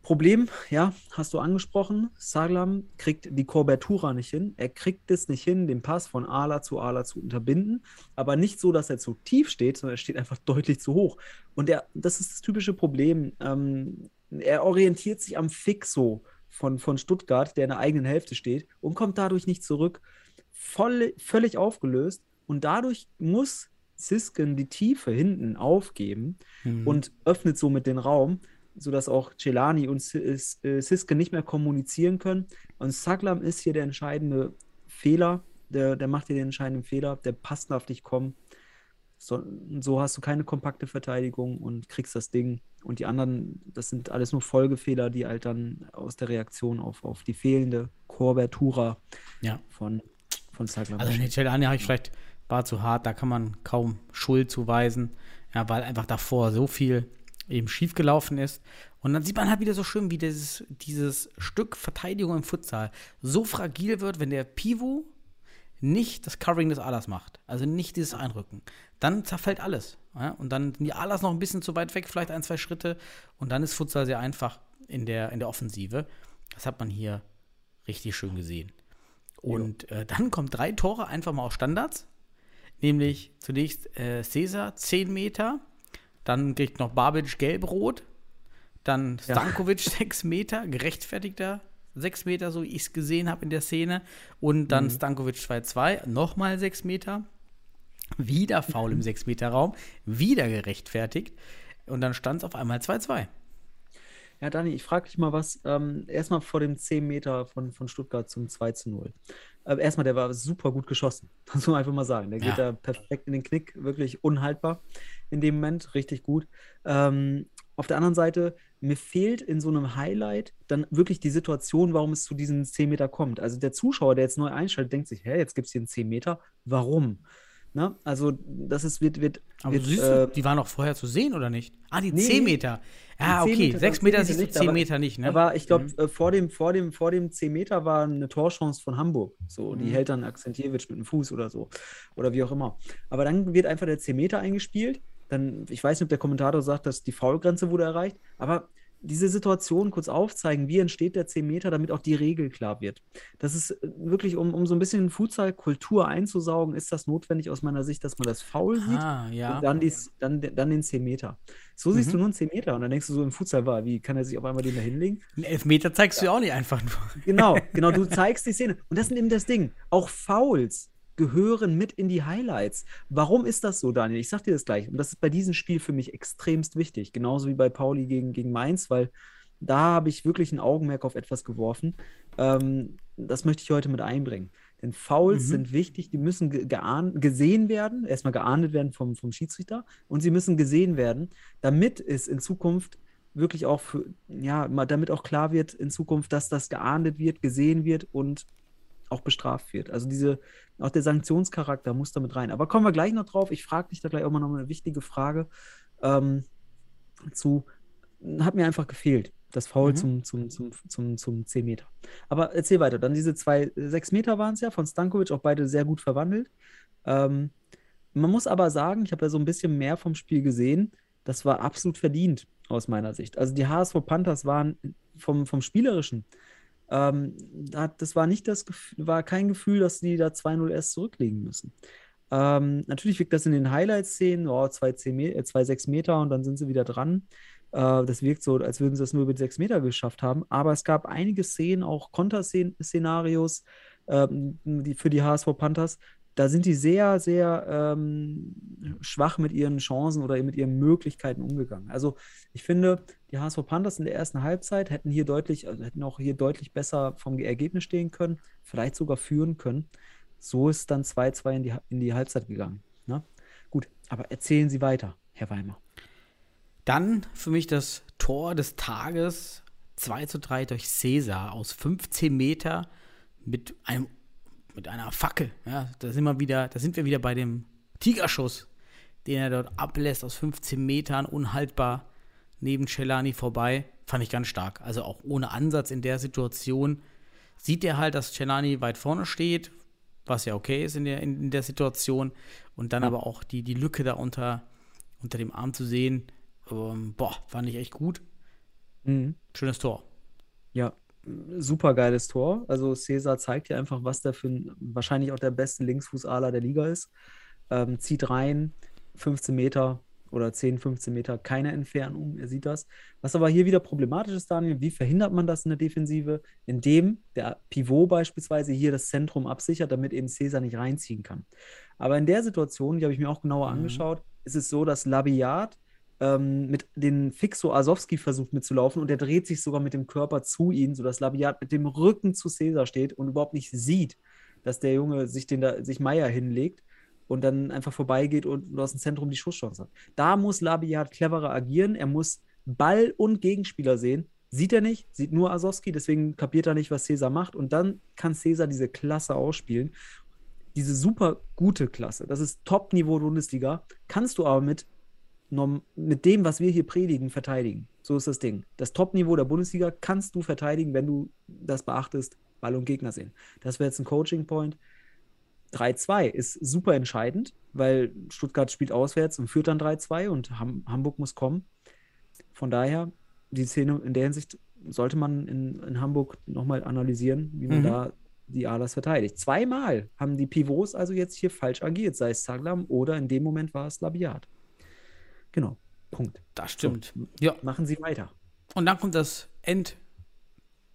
Problem, ja, hast du angesprochen, Saglam kriegt die Kobertura nicht hin. Er kriegt es nicht hin, den Pass von Ala zu Ala zu unterbinden, aber nicht so, dass er zu tief steht, sondern er steht einfach [laughs] deutlich zu hoch. Und er, das ist das typische Problem. Ähm, er orientiert sich am Fixo von, von Stuttgart, der in der eigenen Hälfte steht, und kommt dadurch nicht zurück. Voll, völlig aufgelöst. Und dadurch muss Sisken die Tiefe hinten aufgeben Mhm. und öffnet somit den Raum, sodass auch Celani und Sis- äh, Siske nicht mehr kommunizieren können. Und Saglam ist hier der entscheidende Fehler. Der, der macht hier den entscheidenden Fehler. Der Pass darf nicht kommen. So, so hast du keine kompakte Verteidigung und kriegst das Ding. Und die anderen, das sind alles nur Folgefehler, die halt dann aus der Reaktion auf, auf die fehlende Kobertura Ja. von, von Saglam. Also entstehen. Nichelani habe ich vielleicht, war zu hart, da kann man kaum Schuld zuweisen, ja, weil einfach davor so viel eben schiefgelaufen ist. Und dann sieht man halt wieder so schön, wie dieses, dieses Stück Verteidigung im Futsal so fragil wird, wenn der Pivot nicht das Covering des Alas macht, also nicht dieses Einrücken, dann zerfällt alles. Ja? Und dann sind die Alas noch ein bisschen zu weit weg, vielleicht ein, zwei Schritte. Und dann ist Futsal sehr einfach in der, in der Offensive. Das hat man hier richtig schön gesehen. Und äh, dann kommen drei Tore einfach mal aus Standards. Nämlich zunächst äh, Cesar 10 Meter, dann kriegt noch Babic gelb-rot, dann Ja. Stankovic [laughs] 6 Meter, gerechtfertigter 6 Meter, so wie ich es gesehen habe in der Szene. Und dann Stankovic 2-2, nochmal 6 Meter. Wieder faul im [laughs] 6-Meter-Raum, wieder gerechtfertigt. Und dann stand es auf einmal 2-2. Ja, Dani, ich frage dich mal was. Ähm, erstmal vor dem 10 Meter von, von Stuttgart zum 2 zu 0. Äh, erstmal, der war super gut geschossen. Das [laughs] muss man einfach mal sagen. Der geht Ja. da perfekt in den Knick, wirklich unhaltbar in dem Moment, richtig gut. Ähm, auf der anderen Seite, mir fehlt in so einem Highlight dann wirklich die Situation, warum es zu diesen 10 Meter kommt. Also der Zuschauer, der jetzt neu einschaltet, denkt sich, hä, jetzt gibt es hier einen 10 Meter. Warum? Na, also das ist, wird, wird, Aber wird siehst, äh, die waren noch vorher zu sehen, oder nicht? Ah, die Nee, 10 nee. Meter. Ja, 10 okay. Meter, 6 10 Meter Meter siehst du, nicht, 10 aber- Meter nicht, ne? Aber ich glaube, Mhm. äh, vor, dem, vor, dem, vor dem 10 Meter war eine Torchance von Hamburg. So, die Mhm. hält dann Akzentjewitsch mit dem Fuß oder so. Oder wie auch immer. Aber dann wird einfach der 10 Meter eingespielt. Dann, ich weiß nicht, ob der Kommentator sagt, dass die Foulgrenze wurde erreicht, aber diese Situation kurz aufzeigen, wie entsteht der 10 Meter, damit auch die Regel klar wird. Das ist äh, wirklich, um, um so ein bisschen Futsal-Kultur einzusaugen, ist das notwendig aus meiner Sicht, dass man das Foul sieht Ah, ja. und dann, dies, dann, dann den 10 Meter. So siehst Mhm. du nur einen 10 Meter und dann denkst du so im Futsal war, wie kann er sich auf einmal den da hinlegen? Einen Elfmeter zeigst du ja auch nicht einfach nur. Genau, [laughs] genau, du zeigst die Szene. Und das ist eben das Ding. Auch Fouls gehören mit in die Highlights. Warum ist das so, Daniel? Ich sag dir das gleich. Und das ist bei diesem Spiel für mich extremst wichtig. Genauso wie bei Pauli gegen, gegen Mainz, weil da habe ich wirklich ein Augenmerk auf etwas geworfen. Ähm, das möchte ich heute mit einbringen. Denn Fouls Mhm. sind wichtig, die müssen gesehen werden, erstmal geahndet werden vom, vom Schiedsrichter und sie müssen gesehen werden, damit es in Zukunft wirklich auch für, ja, damit auch klar wird in Zukunft, dass das geahndet wird, gesehen wird und auch bestraft wird. Also diese, auch der Sanktionscharakter muss damit rein. Aber kommen wir gleich noch drauf. Ich frage dich da gleich auch mal noch eine wichtige Frage ähm, zu, hat mir einfach gefehlt. Das Foul Mhm. zum, zum, zum, zum, zum 10 Meter. Aber erzähl weiter. Dann diese zwei, 6 Meter waren es ja von Stankovic, auch beide sehr gut verwandelt. Ähm, man muss aber sagen, ich habe ja so ein bisschen mehr vom Spiel gesehen. Das war absolut verdient aus meiner Sicht. Also die HSV Panthers waren vom, vom Spielerischen, ähm, da- das war nicht das Gefühl, war kein Gefühl, dass die da 2-0 erst zurücklegen müssen. Ähm, natürlich wirkt das in den Highlight-Szenen, oh, zwei, 10 Me äh, zwei 6 Meter und dann sind sie wieder dran. Äh, das wirkt so, als würden sie das nur über die 6 Meter geschafft haben. Aber es gab einige Szenen, auch Konterszenarios ähm, die, für die HSV Panthers. Da sind die sehr, sehr ähm, schwach mit ihren Chancen oder mit ihren Möglichkeiten umgegangen. Also ich finde, die HSV Panthers in der ersten Halbzeit hätten hier deutlich, also hätten auch hier deutlich besser vom Ergebnis stehen können, vielleicht sogar führen können. So ist dann 2-2 in die, in die Halbzeit gegangen. Ne? Gut, aber erzählen Sie weiter, Herr Weimer. Dann für mich das Tor des Tages 2 zu 3 durch Cäsar aus 15 Meter mit einem mit einer Fackel. Ja, da sind wir wieder, da sind wir wieder bei dem Tigerschuss, den er dort ablässt aus 15 Metern, unhaltbar neben Celani vorbei. Fand ich ganz stark. Also auch ohne Ansatz in der Situation sieht er halt, dass Celani weit vorne steht, was ja okay ist in der, in, in der Situation. Und dann Ja. aber auch die, die Lücke da unter, unter dem Arm zu sehen, ähm, boah, fand ich echt gut. Mhm. Schönes Tor. Ja, super geiles Tor. Also Cesar zeigt ja einfach, was der für ein, wahrscheinlich auch der beste Linksfußaler der Liga ist. Ähm, zieht rein, 15 Meter oder 10, 15 Meter, keine Entfernung, er sieht das. Was aber hier wieder problematisch ist, Daniel, wie verhindert man das in der Defensive? Indem der Pivot beispielsweise hier das Zentrum absichert, damit eben Cesar nicht reinziehen kann. Aber in der Situation, die habe ich mir auch genauer Mhm. angeschaut, ist es so, dass Labiat ähm, mit den Fixo Asowski versucht mitzulaufen und der dreht sich sogar mit dem Körper zu ihm, sodass Labiat mit dem Rücken zu Cäsar steht und überhaupt nicht sieht, dass der Junge sich, den da, sich Meier hinlegt und dann einfach vorbeigeht und aus dem Zentrum die Schusschance hat. Da muss Labiat cleverer agieren. Er muss Ball und Gegenspieler sehen. Sieht er nicht, sieht nur Asowski, deswegen kapiert er nicht, was Cäsar macht. Und dann kann Cäsar diese Klasse ausspielen. Diese super gute Klasse, das ist Top-Niveau Bundesliga, kannst du aber mit mit dem, was wir hier predigen, verteidigen. So ist das Ding. Das Top-Niveau der Bundesliga kannst du verteidigen, wenn du das beachtest, Ball und Gegner sehen. Das wäre jetzt ein Coaching-Point. 3-2 ist super entscheidend, weil Stuttgart spielt auswärts und führt dann 3-2 und Ham Hamburg muss kommen. Von daher, die Szene in der Hinsicht sollte man in, in Hamburg nochmal analysieren, wie man Mhm. da die Alas verteidigt. Zweimal haben die Pivots also jetzt hier falsch agiert, sei es Saglam oder in dem Moment war es Labiat. Genau, Punkt. Das stimmt. Ja, Machen Sie weiter. und dann kommt das End,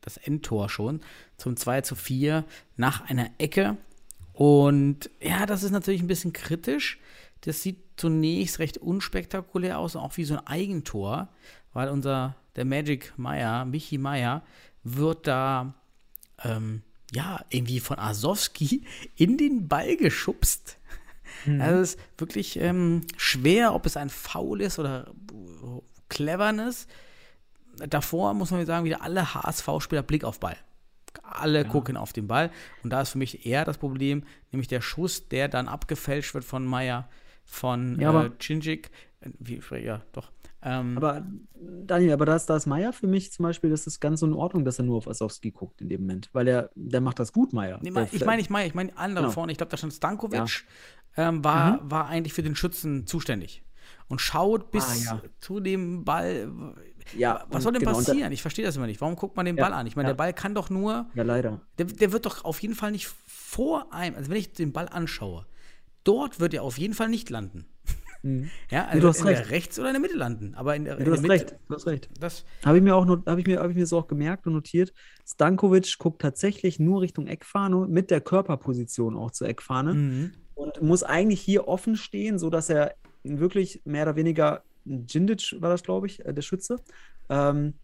das Endtor schon zum 2 zu 4 nach einer Ecke. Und ja, das ist natürlich ein bisschen kritisch. Das sieht zunächst recht unspektakulär aus, auch wie so ein Eigentor, weil unser, der Magic Meier, Michi Meier, wird da ähm, ja irgendwie von Asowski [laughs] in den Ball geschubst. Also es ist wirklich ähm, schwer, ob es ein Foul ist oder Cleverness. Davor muss man sagen, wieder alle HSV-Spieler Blick auf Ball. Alle gucken auf den Ball. Und da ist für mich eher das Problem, nämlich der Schuss, der dann abgefälscht wird von Meier, von Ja, äh. Äh, Wie, ja, doch. Ähm, Aber Daniel, aber da ist, da ist Meier für mich zum Beispiel, das ist ganz so in Ordnung, dass er nur auf Asowski guckt in dem Moment, weil er, der macht das gut, Meier. Nee, Der- ich meine, ich meine, ich meine andere Genau. vorne. Ich glaube, da stand Stankovic, ähm, war, war eigentlich für den Schützen zuständig. und schaut bis Ah, ja. zu dem Ball. Ja, Was soll denn genau, passieren? Ich verstehe das immer nicht. Warum guckt man den Ja, Ball an? Ich meine, ja. der Ball kann doch nur. Ja, leider. Der, der wird doch auf jeden Fall nicht vor einem. Also, wenn ich den Ball anschaue, dort wird er auf jeden Fall nicht landen. [laughs] Ja, also du hast recht. rechts oder in der Mitte landen. Aber in der, in du der hast Mitte. recht. Du hast recht. Das, Habe ich mir auch habe ich mir, habe ich mir so auch gemerkt und notiert. Stankovic guckt tatsächlich nur Richtung Eckfahne mit der Körperposition auch zur Eckfahne Mhm. Und muss eigentlich hier offen stehen, sodass er wirklich mehr oder weniger Djindic war das, glaube ich, äh, der Schütze, ähm,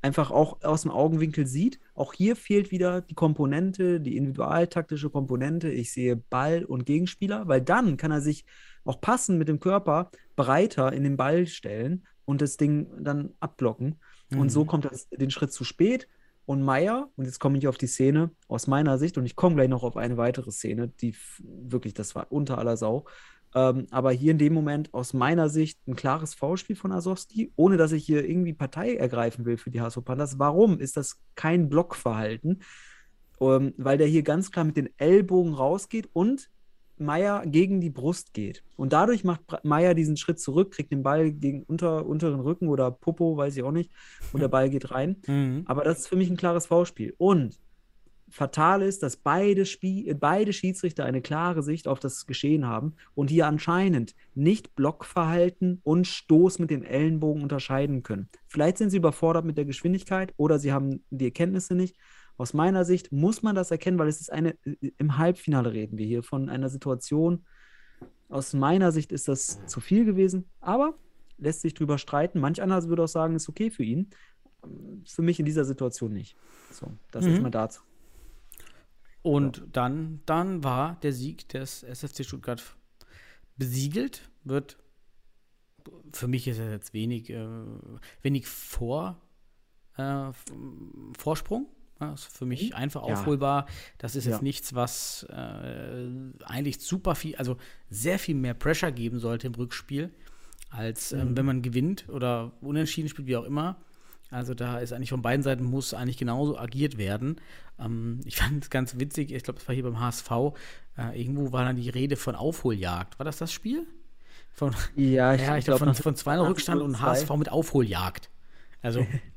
einfach auch aus dem Augenwinkel sieht. Auch hier fehlt wieder die Komponente, die individualtaktische Komponente. Ich sehe Ball und Gegenspieler, weil dann kann er sich auch passend mit dem Körper breiter in den Ball stellen und das Ding dann abblocken. Und so kommt er den Schritt zu spät. Und Meier, und jetzt komme ich auf die Szene aus meiner Sicht, und ich komme gleich noch auf eine weitere Szene, die wirklich, das war unter aller Sau. Ähm, aber hier in dem Moment aus meiner Sicht ein klares Foulspiel von Asowski, ohne dass ich hier irgendwie Partei ergreifen will für die HSV Panthers. Warum ist das kein Blockverhalten? Ähm, weil der hier ganz klar mit den Ellbogen rausgeht und Meier gegen die Brust geht. Und dadurch macht Meier diesen Schritt zurück, kriegt den Ball gegen unter, unteren Rücken oder Popo, weiß ich auch nicht. Und der [laughs] Ball geht rein. Mhm. Aber das ist für mich ein klares Foulspiel. Und fatal ist, dass beide, Spie beide Schiedsrichter eine klare Sicht auf das Geschehen haben und hier anscheinend nicht Blockverhalten und Stoß mit dem Ellenbogen unterscheiden können. Vielleicht sind sie überfordert mit der Geschwindigkeit oder sie haben die Erkenntnisse nicht. Aus meiner Sicht muss man das erkennen, weil es ist eine, im Halbfinale reden wir hier von einer Situation. Aus meiner Sicht ist das zu viel gewesen, aber lässt sich drüber streiten. Manch einer würde auch sagen, ist okay für ihn. Für mich in dieser Situation nicht. So, das Mhm. erstmal dazu. Und dann, dann war der Sieg des SFC Stuttgart besiegelt, wird für mich ist es jetzt wenig, äh, wenig vor, äh, Vorsprung. Ja, ist für mich einfach Mhm. Ja. aufholbar. Das ist Ja. jetzt nichts, was äh, eigentlich super viel, also sehr viel mehr Pressure geben sollte im Rückspiel, als Mhm. ähm, wenn man gewinnt oder unentschieden spielt, wie auch immer. Also da ist eigentlich von beiden Seiten muss eigentlich genauso agiert werden. Ähm, ich [laughs] fand es ganz witzig, ich glaube, es war hier beim HSV, äh, irgendwo war dann die Rede von Aufholjagd. War das das Spiel? Von, Ja, [laughs] ja, ich glaube, von, nach- von 2 Rückstand und 2. HSV mit Aufholjagd. Also, Ja, [laughs]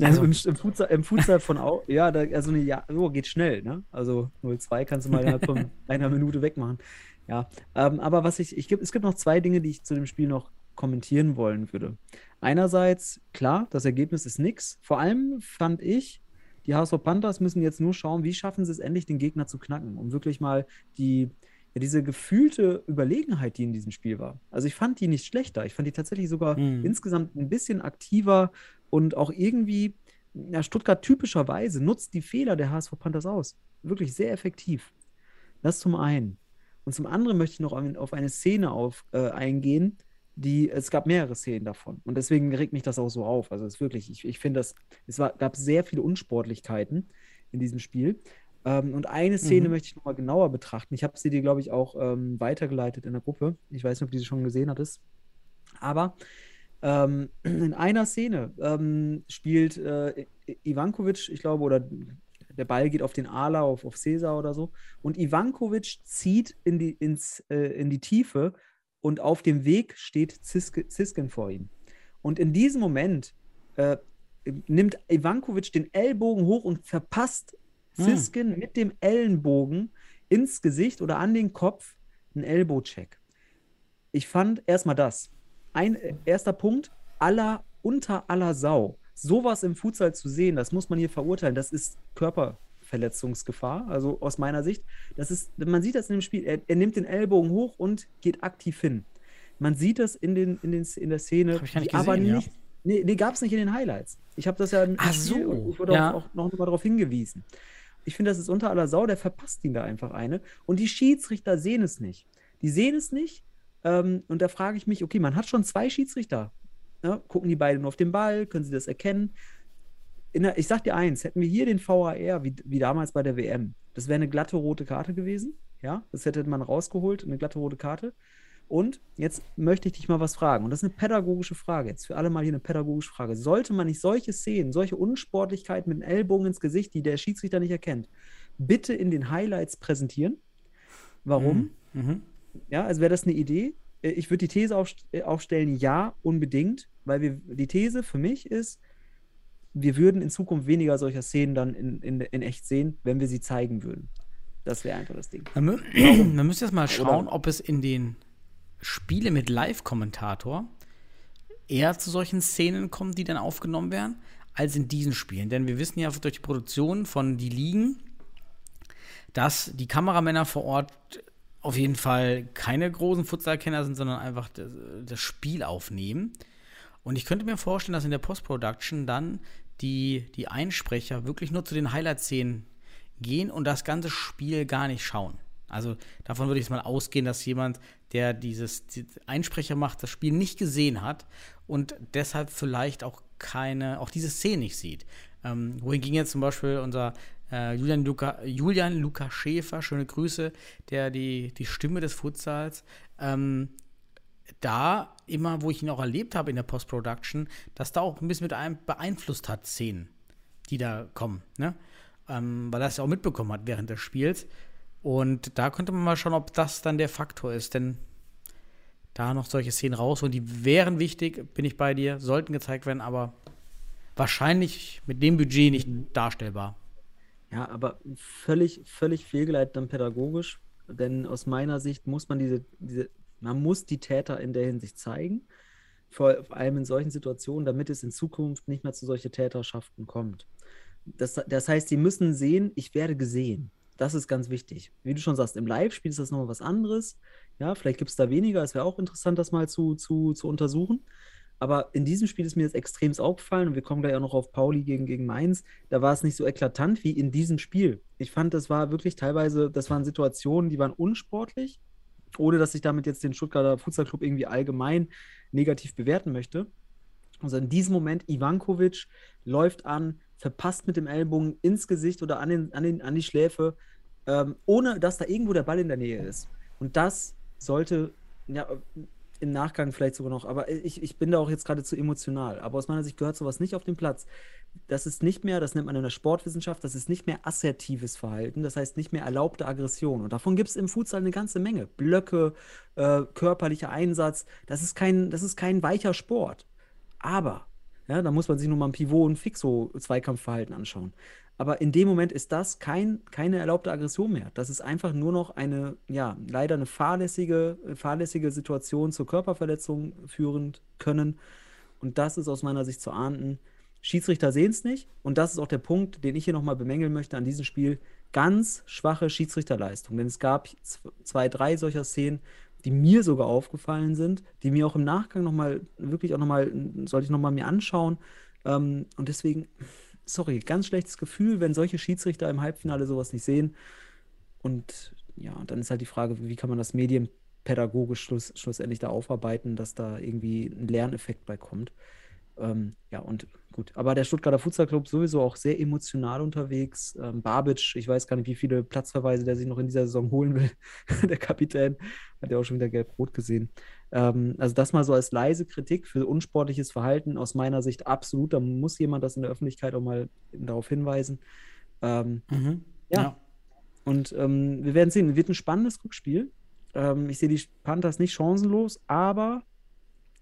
Also- im, im, Futsal, im Futsal von au ja, da, also eine ja oh, geht schnell, ne? Also 0-2 kannst du mal innerhalb von [laughs] einer Minute wegmachen. Ja, ähm, aber was ich, ich gibt, es gibt noch zwei Dinge, die ich zu dem Spiel noch kommentieren wollen würde. Einerseits, klar, das Ergebnis ist nix. Vor allem fand ich, die HSV Panthers müssen jetzt nur schauen, wie schaffen sie es endlich, den Gegner zu knacken, um wirklich mal die, ja, diese gefühlte Überlegenheit, die in diesem Spiel war. Also ich fand die nicht schlechter. Ich fand die tatsächlich sogar Mhm. insgesamt ein bisschen aktiver und auch irgendwie, ja, Stuttgart typischerweise nutzt die Fehler der HSV Panthers aus. Wirklich sehr effektiv. Das zum einen. Und zum anderen möchte ich noch auf auf eine Szene auf, äh, eingehen, die, es gab mehrere Szenen davon. Und deswegen regt mich das auch so auf. Also es ist wirklich, ich, ich finde das, es war, gab sehr viele Unsportlichkeiten in diesem Spiel. Ähm, und eine Szene Mhm. möchte ich nochmal genauer betrachten. Ich habe sie dir, glaube ich, auch ähm, weitergeleitet in der Gruppe. Ich weiß nicht, ob du sie schon gesehen hattest. Aber ähm, in einer Szene ähm, spielt äh, Ivankovic, ich glaube, oder der Ball geht auf den Ala, auf, auf Cäsar oder so. Und Ivankovic zieht in die, ins, äh, in die Tiefe und auf dem Weg steht Ziske, Zisken vor ihm. Und in diesem Moment äh, nimmt Ivankovic den Ellbogen hoch und verpasst Hm. Zisken mit dem Ellenbogen ins Gesicht oder an den Kopf einen Elbow-Check. Ich fand erstmal das. Ein äh, erster Punkt, aller, unter aller Sau. Sowas im Futsal zu sehen, das muss man hier verurteilen. Das ist Körperverletzungsgefahr, also aus meiner Sicht. Das ist, man sieht das in dem Spiel. Er, er nimmt den Ellbogen hoch und geht aktiv hin. Man sieht das in, den, in, den, in der Szene, Hab ich gar nicht die aber gesehen, ja. nicht. Nee, nee gab es nicht in den Highlights. Ich habe das ja im Ach Spiel so, ich wurde ja. auch, auch noch mal darauf hingewiesen. Ich finde, das ist unter aller Sau, der verpasst ihn da einfach eine. Und die Schiedsrichter sehen es nicht. Die sehen es nicht. Ähm, und da frage ich mich, okay, man hat schon zwei Schiedsrichter. Ja, gucken die beiden nur auf den Ball, können sie das erkennen? Der, ich sag dir eins, hätten wir hier den VAR, wie, wie damals bei der WM, das wäre eine glatte rote Karte gewesen. Ja, das hätte man rausgeholt, eine glatte rote Karte. Und jetzt möchte ich dich mal was fragen. Und das ist eine pädagogische Frage. Jetzt für alle mal hier eine pädagogische Frage. Sollte man nicht solche Szenen, solche Unsportlichkeiten mit dem Ellbogen ins Gesicht, die der Schiedsrichter nicht erkennt, bitte in den Highlights präsentieren? Warum? Mhm. Ja, also wäre das eine Idee. äh, ich würde die These äh, aufstellen, ja, unbedingt, weil wir, die These für mich ist, wir würden in Zukunft weniger solcher Szenen dann in, in, in echt sehen, wenn wir sie zeigen würden. Das wäre einfach das Ding. Man, mü man [clears throat] müsste jetzt mal schauen, ob es in den Spielen mit Live-Kommentator eher zu solchen Szenen kommt, die dann aufgenommen werden, als in diesen Spielen. Denn wir wissen ja durch die Produktion von Die Ligen, dass die Kameramänner vor Ort auf jeden Fall keine großen Futsal-Kenner sind, sondern einfach das, das Spiel aufnehmen. Und ich könnte mir vorstellen, dass in der Post-Production dann die, die Einsprecher wirklich nur zu den Highlight-Szenen gehen und das ganze Spiel gar nicht schauen. Also davon würde ich mal ausgehen, dass jemand, der dieses die Einsprecher macht, das Spiel nicht gesehen hat und deshalb vielleicht auch keine, auch diese Szene nicht sieht. Ähm, wohin ging jetzt zum Beispiel unser äh, Julian, Luca, Julian Luca Schäfer, schöne Grüße, der die, die Stimme des Futsals, ähm, da immer, wo ich ihn auch erlebt habe in der Post-Production, dass da auch ein bisschen mit einem beeinflusst hat, Szenen, die da kommen, ne? Ähm, weil er es ja auch mitbekommen hat während des Spiels. Und da könnte man mal schauen, ob das dann der Faktor ist, denn da noch solche Szenen raus und die wären wichtig, bin ich bei dir, sollten gezeigt werden, aber wahrscheinlich mit dem Budget nicht darstellbar. Ja, aber völlig, völlig fehlgeleitet dann pädagogisch, denn aus meiner Sicht muss man diese, diese, man muss die Täter in der Hinsicht zeigen, vor, allem in solchen Situationen, damit es in Zukunft nicht mehr zu solchen Täterschaften kommt. Das, das heißt, sie müssen sehen, ich werde gesehen. Das ist ganz wichtig. Wie du schon sagst, im Live-Spiel ist das nochmal was anderes. Ja, vielleicht gibt es da weniger. Es wäre auch interessant, das mal zu, zu, zu untersuchen. Aber in diesem Spiel ist mir jetzt extrem aufgefallen und wir kommen gleich auch noch auf Pauli gegen, gegen Mainz. Da war es nicht so eklatant wie in diesem Spiel. Ich fand, das war wirklich teilweise, das waren Situationen, die waren unsportlich, ohne dass ich damit jetzt den Stuttgarter Futsal Club irgendwie allgemein negativ bewerten möchte. Also in diesem Moment, Ivankovic läuft an, verpasst mit dem Ellbogen ins Gesicht oder an, den, an, den, an die Schläfe, ähm, ohne dass da irgendwo der Ball in der Nähe ist. Und das sollte, ja, im Nachgang vielleicht sogar noch, aber ich, ich bin da auch jetzt gerade zu emotional. Aber aus meiner Sicht gehört sowas nicht auf den Platz. Das ist nicht mehr, das nennt man in der Sportwissenschaft, das ist nicht mehr assertives Verhalten, das heißt nicht mehr erlaubte Aggression. Und davon gibt es im Futsal eine ganze Menge. Blöcke, äh, körperlicher Einsatz, das ist, kein, das ist kein weicher Sport. Aber ja, da muss man sich nur mal ein Pivot- und Fixo-Zweikampfverhalten anschauen. Aber in dem Moment ist das kein, keine erlaubte Aggression mehr. Das ist einfach nur noch eine, ja, leider eine fahrlässige, fahrlässige Situation zur Körperverletzung führen können. Und das ist aus meiner Sicht zu ahnden. Schiedsrichter sehen es nicht. Und das ist auch der Punkt, den ich hier nochmal bemängeln möchte an diesem Spiel. Ganz schwache Schiedsrichterleistung. Denn es gab zwei, drei solcher Szenen, die mir sogar aufgefallen sind, die mir auch im Nachgang nochmal, wirklich auch nochmal, sollte ich nochmal mir anschauen. Ähm, und deswegen, sorry, ganz schlechtes Gefühl, wenn solche Schiedsrichter im Halbfinale sowas nicht sehen. Und ja, dann ist halt die Frage, wie kann man das medienpädagogisch schluss, schlussendlich da aufarbeiten, dass da irgendwie ein Lerneffekt bei kommt. Ähm, ja, und gut. Aber der Stuttgarter Futsal Club sowieso auch sehr emotional unterwegs. Ähm, Babic, ich weiß gar nicht, wie viele Platzverweise der sich noch in dieser Saison holen will. [laughs] der Kapitän hat ja auch schon wieder gelb-rot gesehen. Ähm, also das mal so als leise Kritik für unsportliches Verhalten aus meiner Sicht absolut. Da muss jemand das in der Öffentlichkeit auch mal darauf hinweisen. Ähm, mhm. ja. ja. Und ähm, wir werden sehen, wird ein spannendes Rückspiel. Ähm, ich sehe die Panthers nicht chancenlos, aber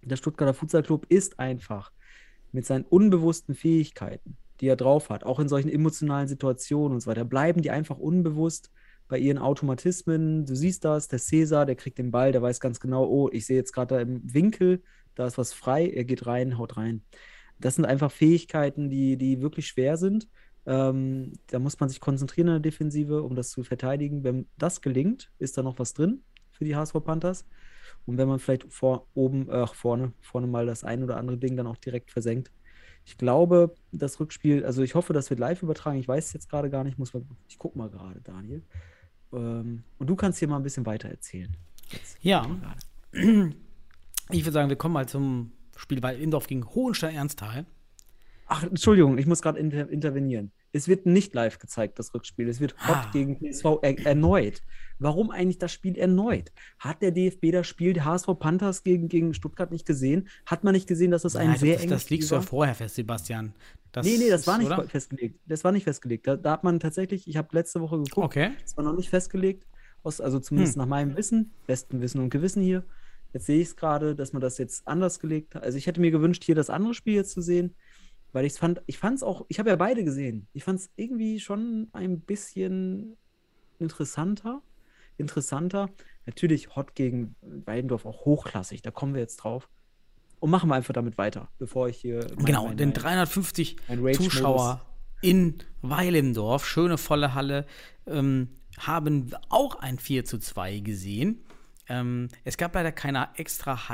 der Stuttgarter Futsal Club ist einfach mit seinen unbewussten Fähigkeiten, die er drauf hat, auch in solchen emotionalen Situationen und so weiter, bleiben die einfach unbewusst bei ihren Automatismen. Du siehst das, der Cäsar, der kriegt den Ball, der weiß ganz genau, oh, ich sehe jetzt gerade da im Winkel, da ist was frei, er geht rein, haut rein. Das sind einfach Fähigkeiten, die, die wirklich schwer sind. Ähm, da muss man sich konzentrieren in der Defensive, um das zu verteidigen. Wenn das gelingt, ist da noch was drin für die HSV Panthers. Und wenn man vielleicht vor, oben, äh, vorne, vorne mal das ein oder andere Ding dann auch direkt versenkt. Ich glaube, das Rückspiel, also ich hoffe, das wird live übertragen. Ich weiß es jetzt gerade gar nicht, muss man, ich gucke mal gerade, Daniel. Ähm, und du kannst hier mal ein bisschen weiter erzählen. Jetzt ja. [clears throat] Ich würde sagen, wir kommen mal zum Spiel bei Indorf gegen Hohenstein-Ernsthal. Ach, Entschuldigung, ich muss gerade inter intervenieren. Es wird nicht live gezeigt, das Rückspiel. Es wird Hot ah. gegen PSV er erneut. Warum eigentlich das Spiel erneut? Hat der DFB das Spiel der HSV Panthers gegen, gegen Stuttgart nicht gesehen? Hat man nicht gesehen, dass das ein ja, sehr das, enges Das liegst du ja vorher fest, Sebastian. Das nee, nee, das war nicht oder? festgelegt. Das war nicht festgelegt. Da, da hat man tatsächlich, ich habe letzte Woche geguckt, okay. das war noch nicht festgelegt. Aus, also zumindest hm. nach meinem Wissen, besten Wissen und Gewissen hier, Jetzt sehe ich es gerade, dass man das jetzt anders gelegt hat. Also ich hätte mir gewünscht, hier das andere Spiel jetzt zu sehen, weil ich es fand, ich fand es auch, ich habe ja beide gesehen. Ich fand es irgendwie schon ein bisschen interessanter. Interessanter. Natürlich Hot gegen Weidendorf auch hochklassig, da kommen wir jetzt drauf. Und machen wir einfach damit weiter, bevor ich hier. mein- Genau, mein- denn mein- 350 mein Rage-Modus- Zuschauer in Weilendorf, schöne volle Halle, ähm, haben auch ein 4 zu 2 gesehen. Ähm, es gab leider keine extra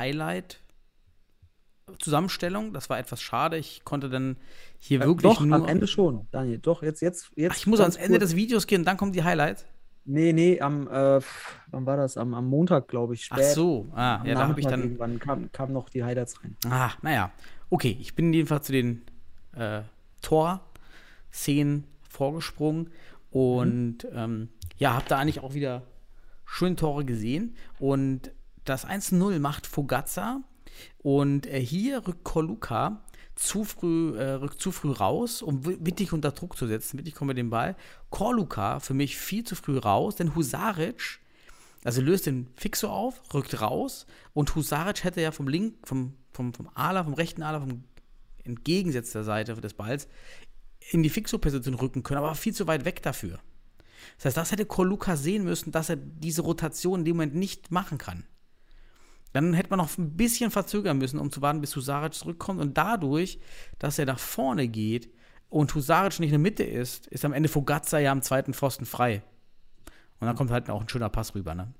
Highlight-Zusammenstellung. Das war etwas schade. Ich konnte dann hier Äh, wirklich doch, nur. am Ende schon, Daniel. Doch, jetzt, jetzt, jetzt. Ach, ich muss ans Ende kurz- des Videos gehen und dann kommen die Highlights. Nee, nee, am, äh, wann war das? Am, am Montag, glaube ich, Ach spät. so, ah, Am ja, da habe ich dann. Irgendwann kam, kamen noch die Highlights rein. Ah, naja. Okay, ich bin jedenfalls zu den äh, Tor-Szenen vorgesprungen und ähm, ja, habe da eigentlich auch wieder schöne Tore gesehen. Und das 1-0 macht Fogazza und äh, hier rückt Koluka zu früh, äh, rückt zu früh raus, um Wi- Wittig unter Druck zu setzen. Wittig kommt mit dem Ball. Koluka für mich viel zu früh raus, denn Husaric also löst den Fixo auf, rückt raus und Husaric hätte ja vom Link, vom, vom, vom Ala, vom rechten Ala, vom entgegengesetzter Seite des Balls in die Fixo-Position rücken können, aber viel zu weit weg dafür. Das heißt, das hätte Koluka sehen müssen, dass er diese Rotation in dem Moment nicht machen kann. Dann hätte man noch ein bisschen verzögern müssen, um zu warten, bis Husaric zurückkommt. Und dadurch, dass er nach vorne geht und Husaric nicht in der Mitte ist, ist am Ende Fogazza ja am zweiten Pfosten frei. Und dann kommt halt auch ein schöner Pass rüber, ne?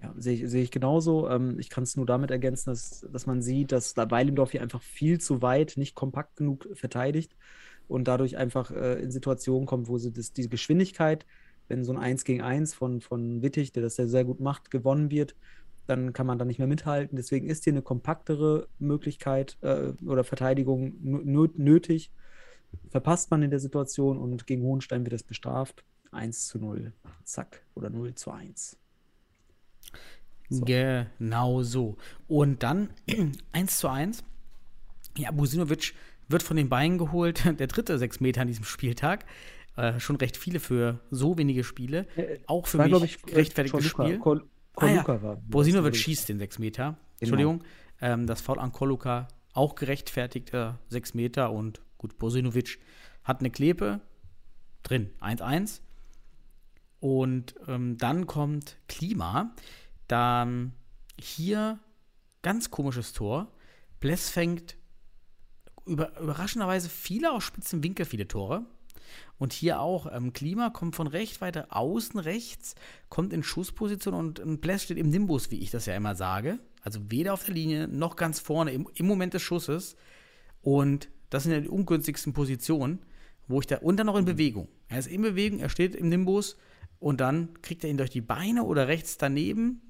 Ja, sehe ich, sehe ich genauso. Ähm, ich kann es nur damit ergänzen, dass, dass man sieht, dass da Weilendorf hier einfach viel zu weit, nicht kompakt genug verteidigt und dadurch einfach äh, in Situationen kommt, wo sie das, die Geschwindigkeit, wenn so ein 1 gegen 1 von, von Wittig, der das ja sehr gut macht, gewonnen wird, dann kann man da nicht mehr mithalten. Deswegen ist hier eine kompaktere Möglichkeit äh, oder Verteidigung nö- nötig. Verpasst man in der Situation und gegen Hohenstein wird es bestraft. 1 zu 0. Zack. Oder 0 zu 1. So. Genau so. Und dann [clears throat] 1 zu 1. Ja, Businovic wird von den Beinen geholt. [laughs] Der dritte sechs Meter an diesem Spieltag. Äh, schon recht viele für so wenige Spiele. Auch für War, mich ich, gerechtfertigtes Koluka. Spiel. Kol Ah, ja. Koluka war. Bosinovic schießt den 6 Meter. Genau. Entschuldigung. Ähm, das Foul an Koluka auch gerechtfertigt, äh, 6 Meter. Und gut, Bosinovic hat eine Klepe drin. 1-1. Und ähm, dann kommt Klima. Dann hier ganz komisches Tor. Bless fängt über, überraschenderweise viele aus spitzen Winkel viele Tore. Und hier auch ähm, Klima kommt von recht weiter außen rechts, kommt in Schussposition und, und Bless steht im Nimbus, wie ich das ja immer sage. Also weder auf der Linie noch ganz vorne im, im Moment des Schusses. Und das sind ja die ungünstigsten Positionen, wo ich da und dann noch in Bewegung. Er ist in Bewegung, er steht im Nimbus und dann kriegt er ihn durch die Beine oder rechts daneben.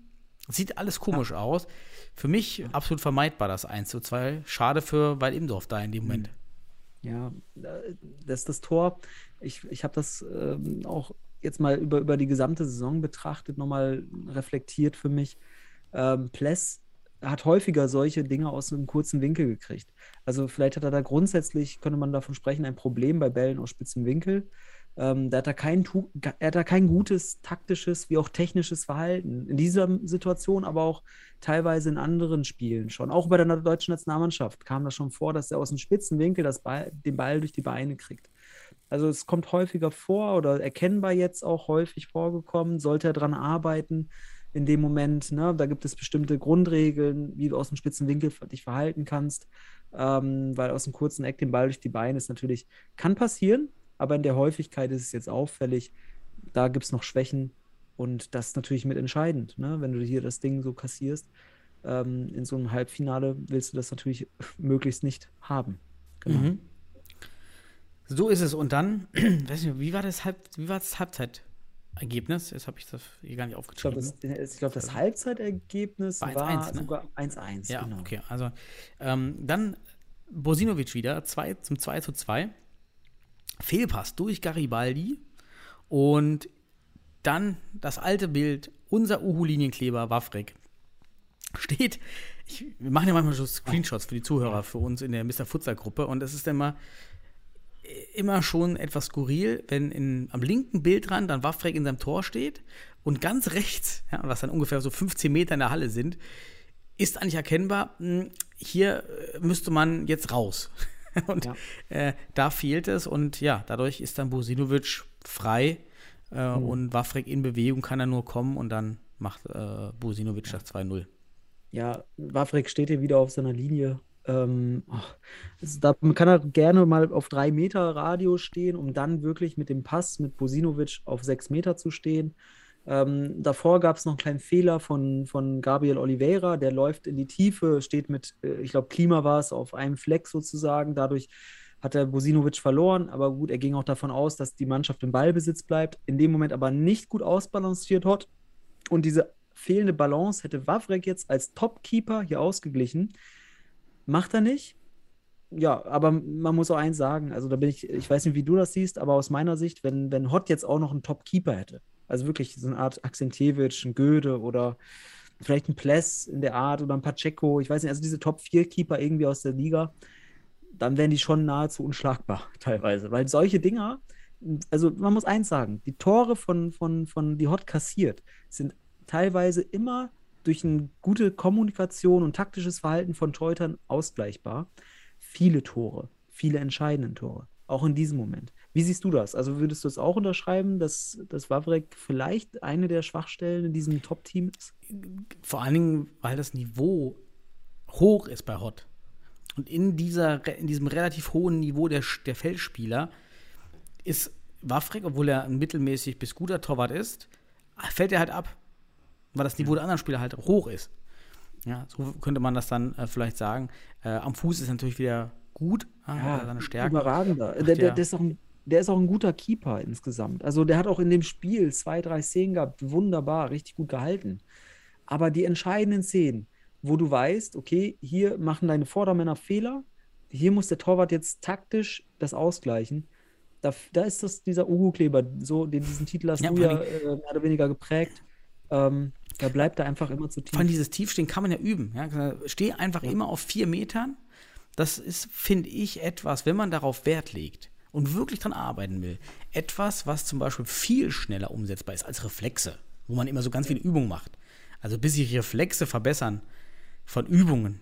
Sieht alles komisch aus. Für mich absolut vermeidbar das 1 zu 2. Schade für Weil Imdorf da in dem Moment. Ja, das ist das Tor. Ich, ich habe das ähm, auch jetzt mal über, über die gesamte Saison betrachtet, nochmal reflektiert für mich. Ähm, Pless hat häufiger solche Dinge aus einem kurzen Winkel gekriegt. Also vielleicht hat er da grundsätzlich, könnte man davon sprechen, ein Problem bei Bällen aus spitzem Winkel. Ähm, da hat er, kein, er hat da kein gutes taktisches wie auch technisches Verhalten. In dieser Situation, aber auch teilweise in anderen Spielen schon. Auch bei der deutschen Nationalmannschaft kam das schon vor, dass er aus dem spitzen Winkel Ball, den Ball durch die Beine kriegt. Also es kommt häufiger vor oder erkennbar jetzt auch häufig vorgekommen. Sollte er dran arbeiten in dem Moment, ne? da gibt es bestimmte Grundregeln, wie du aus dem spitzen Winkel dich verhalten kannst, ähm, weil aus dem kurzen Eck den Ball durch die Beine ist natürlich, kann passieren, aber in der Häufigkeit ist es jetzt auffällig. Da gibt es noch Schwächen und das ist natürlich mit entscheidend, ne? wenn du hier das Ding so kassierst. Ähm, in so einem Halbfinale willst du das natürlich [laughs] möglichst nicht haben. Genau. Mhm. So ist es. Und dann, [clears throat] weiß nicht, wie war das, Halb, wie war das Halbzeitergebnis? Jetzt habe ich das hier gar nicht Ich glaube, aufgeschrieben. das, glaub, das Halbzeitergebnis War war, 1-1, ne? sogar 1-1. Ja, genau. okay. Also ähm, dann Bosinovic wieder zwei, zum 2 zu 2. Fehlpass durch Garibaldi. Und dann das alte Bild, unser Uhu-Linienkleber Wafrek steht. Ich, wir machen ja manchmal so Screenshots für die Zuhörer, für uns in der Mr. Futsal-Gruppe. Und es ist immer, immer schon etwas skurril, wenn in, am linken Bildrand dann Wafrek in seinem Tor steht und ganz rechts, ja, was dann ungefähr so 15 Meter in der Halle sind, ist eigentlich erkennbar, mh, hier äh, müsste man jetzt raus. [laughs] und Ja. äh, da fehlt es und ja, dadurch ist dann Bosinovic frei äh, Mhm. und Wafrek in Bewegung kann er nur kommen und dann macht äh, Bosinovic das 2-0. Ja, Wawrik steht hier wieder auf seiner Linie. Ähm, es- da kann er gerne mal auf drei Meter Radio stehen, um dann wirklich mit dem Pass mit Bosinovic auf sechs Meter zu stehen. Ähm, davor gab es noch einen kleinen Fehler von, von Gabriel Oliveira, der läuft in die Tiefe, steht mit, äh, ich glaube, Klima war es, auf einem Fleck sozusagen. Dadurch hat der Bosinovic verloren, aber gut, er ging auch davon aus, dass die Mannschaft im Ballbesitz bleibt. In dem Moment aber nicht gut ausbalanciert hat. Und diese fehlende Balance hätte Wawrek jetzt als Topkeeper hier ausgeglichen. Macht er nicht. Ja, aber man muss auch eins sagen, also da bin ich, ich weiß nicht, wie du das siehst, aber aus meiner Sicht, wenn, wenn Hott jetzt auch noch einen Top-Keeper hätte, also wirklich so eine Art Akzentjewitsch, ein Göde oder vielleicht ein Pless in der Art oder ein Pacheco, ich weiß nicht, also diese Top-4-Keeper irgendwie aus der Liga, dann wären die schon nahezu unschlagbar [laughs] teilweise, weil solche Dinger, also man muss eins sagen, die Tore von, von, von die Hott kassiert, sind teilweise immer durch eine gute Kommunikation und taktisches Verhalten von Teutern ausgleichbar. Viele Tore, viele entscheidende Tore, auch in diesem Moment. Wie siehst du das? Also würdest du es auch unterschreiben, dass, dass Wawrek vielleicht eine der Schwachstellen in diesem Top-Team ist? Vor allen Dingen, weil das Niveau hoch ist bei Hot. Und in, dieser, in diesem relativ hohen Niveau der, der Feldspieler ist Wafrek, obwohl er ein mittelmäßig bis guter Torwart ist, fällt er halt ab. Weil das Niveau der anderen Spieler halt hoch ist. Ja, so könnte man das dann äh, vielleicht sagen. Äh, am Fuß ist natürlich wieder gut, ja, hat er seine Stärken. überragender. Macht Der, der, ja- der, ist auch ein, der ist auch ein guter Keeper insgesamt. Also der hat auch in dem Spiel zwei, drei Szenen gehabt, wunderbar, richtig gut gehalten. Aber die entscheidenden Szenen, wo du weißt, okay, hier machen deine Vordermänner Fehler, hier muss der Torwart jetzt taktisch das ausgleichen. Da, da ist das dieser Uhu-Kleber, so, den, diesen Titel hast Ja, du ja äh, mehr oder weniger geprägt. Ähm, da bleibt er einfach immer zu tief. Allem dieses Tiefstehen kann man ja üben. Ja? Steh einfach immer auf vier Metern. Das ist, finde ich, etwas, wenn man darauf Wert legt und wirklich dran arbeiten will, etwas, was zum Beispiel viel schneller umsetzbar ist als Reflexe, wo man immer so ganz viele Übungen macht. Also bis sich Reflexe verbessern von Übungen,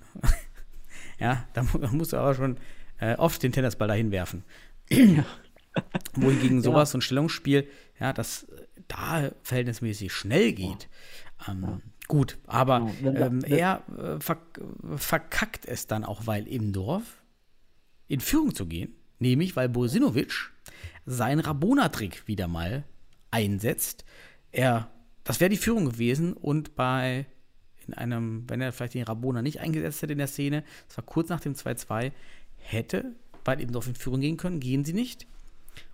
[laughs] ja, da mu- da musst du aber schon äh, oft den Tennisball dahin werfen. [clears throat] Wohingegen sowas, so ein Stellungsspiel, ja, das äh, da verhältnismäßig schnell geht. Ähm, Gut, aber ähm, er äh, verk verkackt es dann auch, weil im Dorf in Führung zu gehen, nämlich weil Bosinovic seinen Rabona-Trick wieder mal einsetzt. Er, das wäre die Führung gewesen und bei in einem, wenn er vielleicht den Rabona nicht eingesetzt hätte in der Szene, das war kurz nach dem 2-2, hätte bei dem Dorf in Führung gehen können, gehen sie nicht.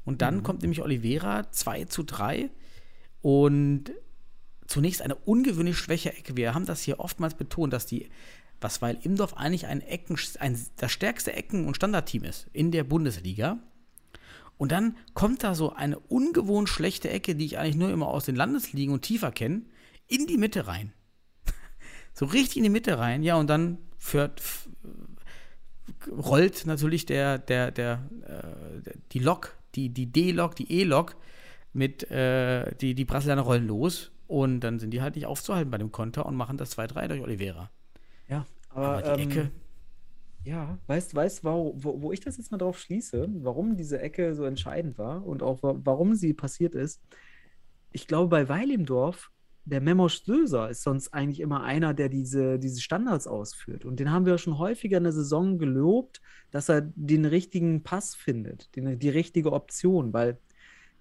Und dann kommt nämlich Oliveira 2 zu 3 und zunächst eine ungewöhnlich schwäche Ecke. Wir haben das hier oftmals betont, dass die, was weil Imdorf eigentlich ein Ecken, ein, das stärkste Ecken- und Standardteam ist in der Bundesliga. Und dann kommt da so eine ungewohnt schlechte Ecke, die ich eigentlich nur immer aus den Landesligen und tiefer kenne, in die Mitte rein. [laughs] so richtig in die Mitte rein, ja, und dann führt, rollt natürlich der, der, der, äh, die Lok, die, die D-Lok, die E-Lok mit, äh, die, die Brasilianer rollen los und dann sind die halt nicht aufzuhalten bei dem Konter und machen das 2-3 durch Oliveira. Ja, Aber aber, die ähm, Ecke, Ja, weißt du, weißt, wo, wo, wo ich das jetzt mal drauf schließe, warum diese Ecke so entscheidend war und auch wa warum sie passiert ist? Ich glaube, bei Weil im Dorf, der Memosch Söser ist sonst eigentlich immer einer, der diese, diese Standards ausführt. Und den haben wir schon häufiger in der Saison gelobt, dass er den richtigen Pass findet, den, die richtige Option, weil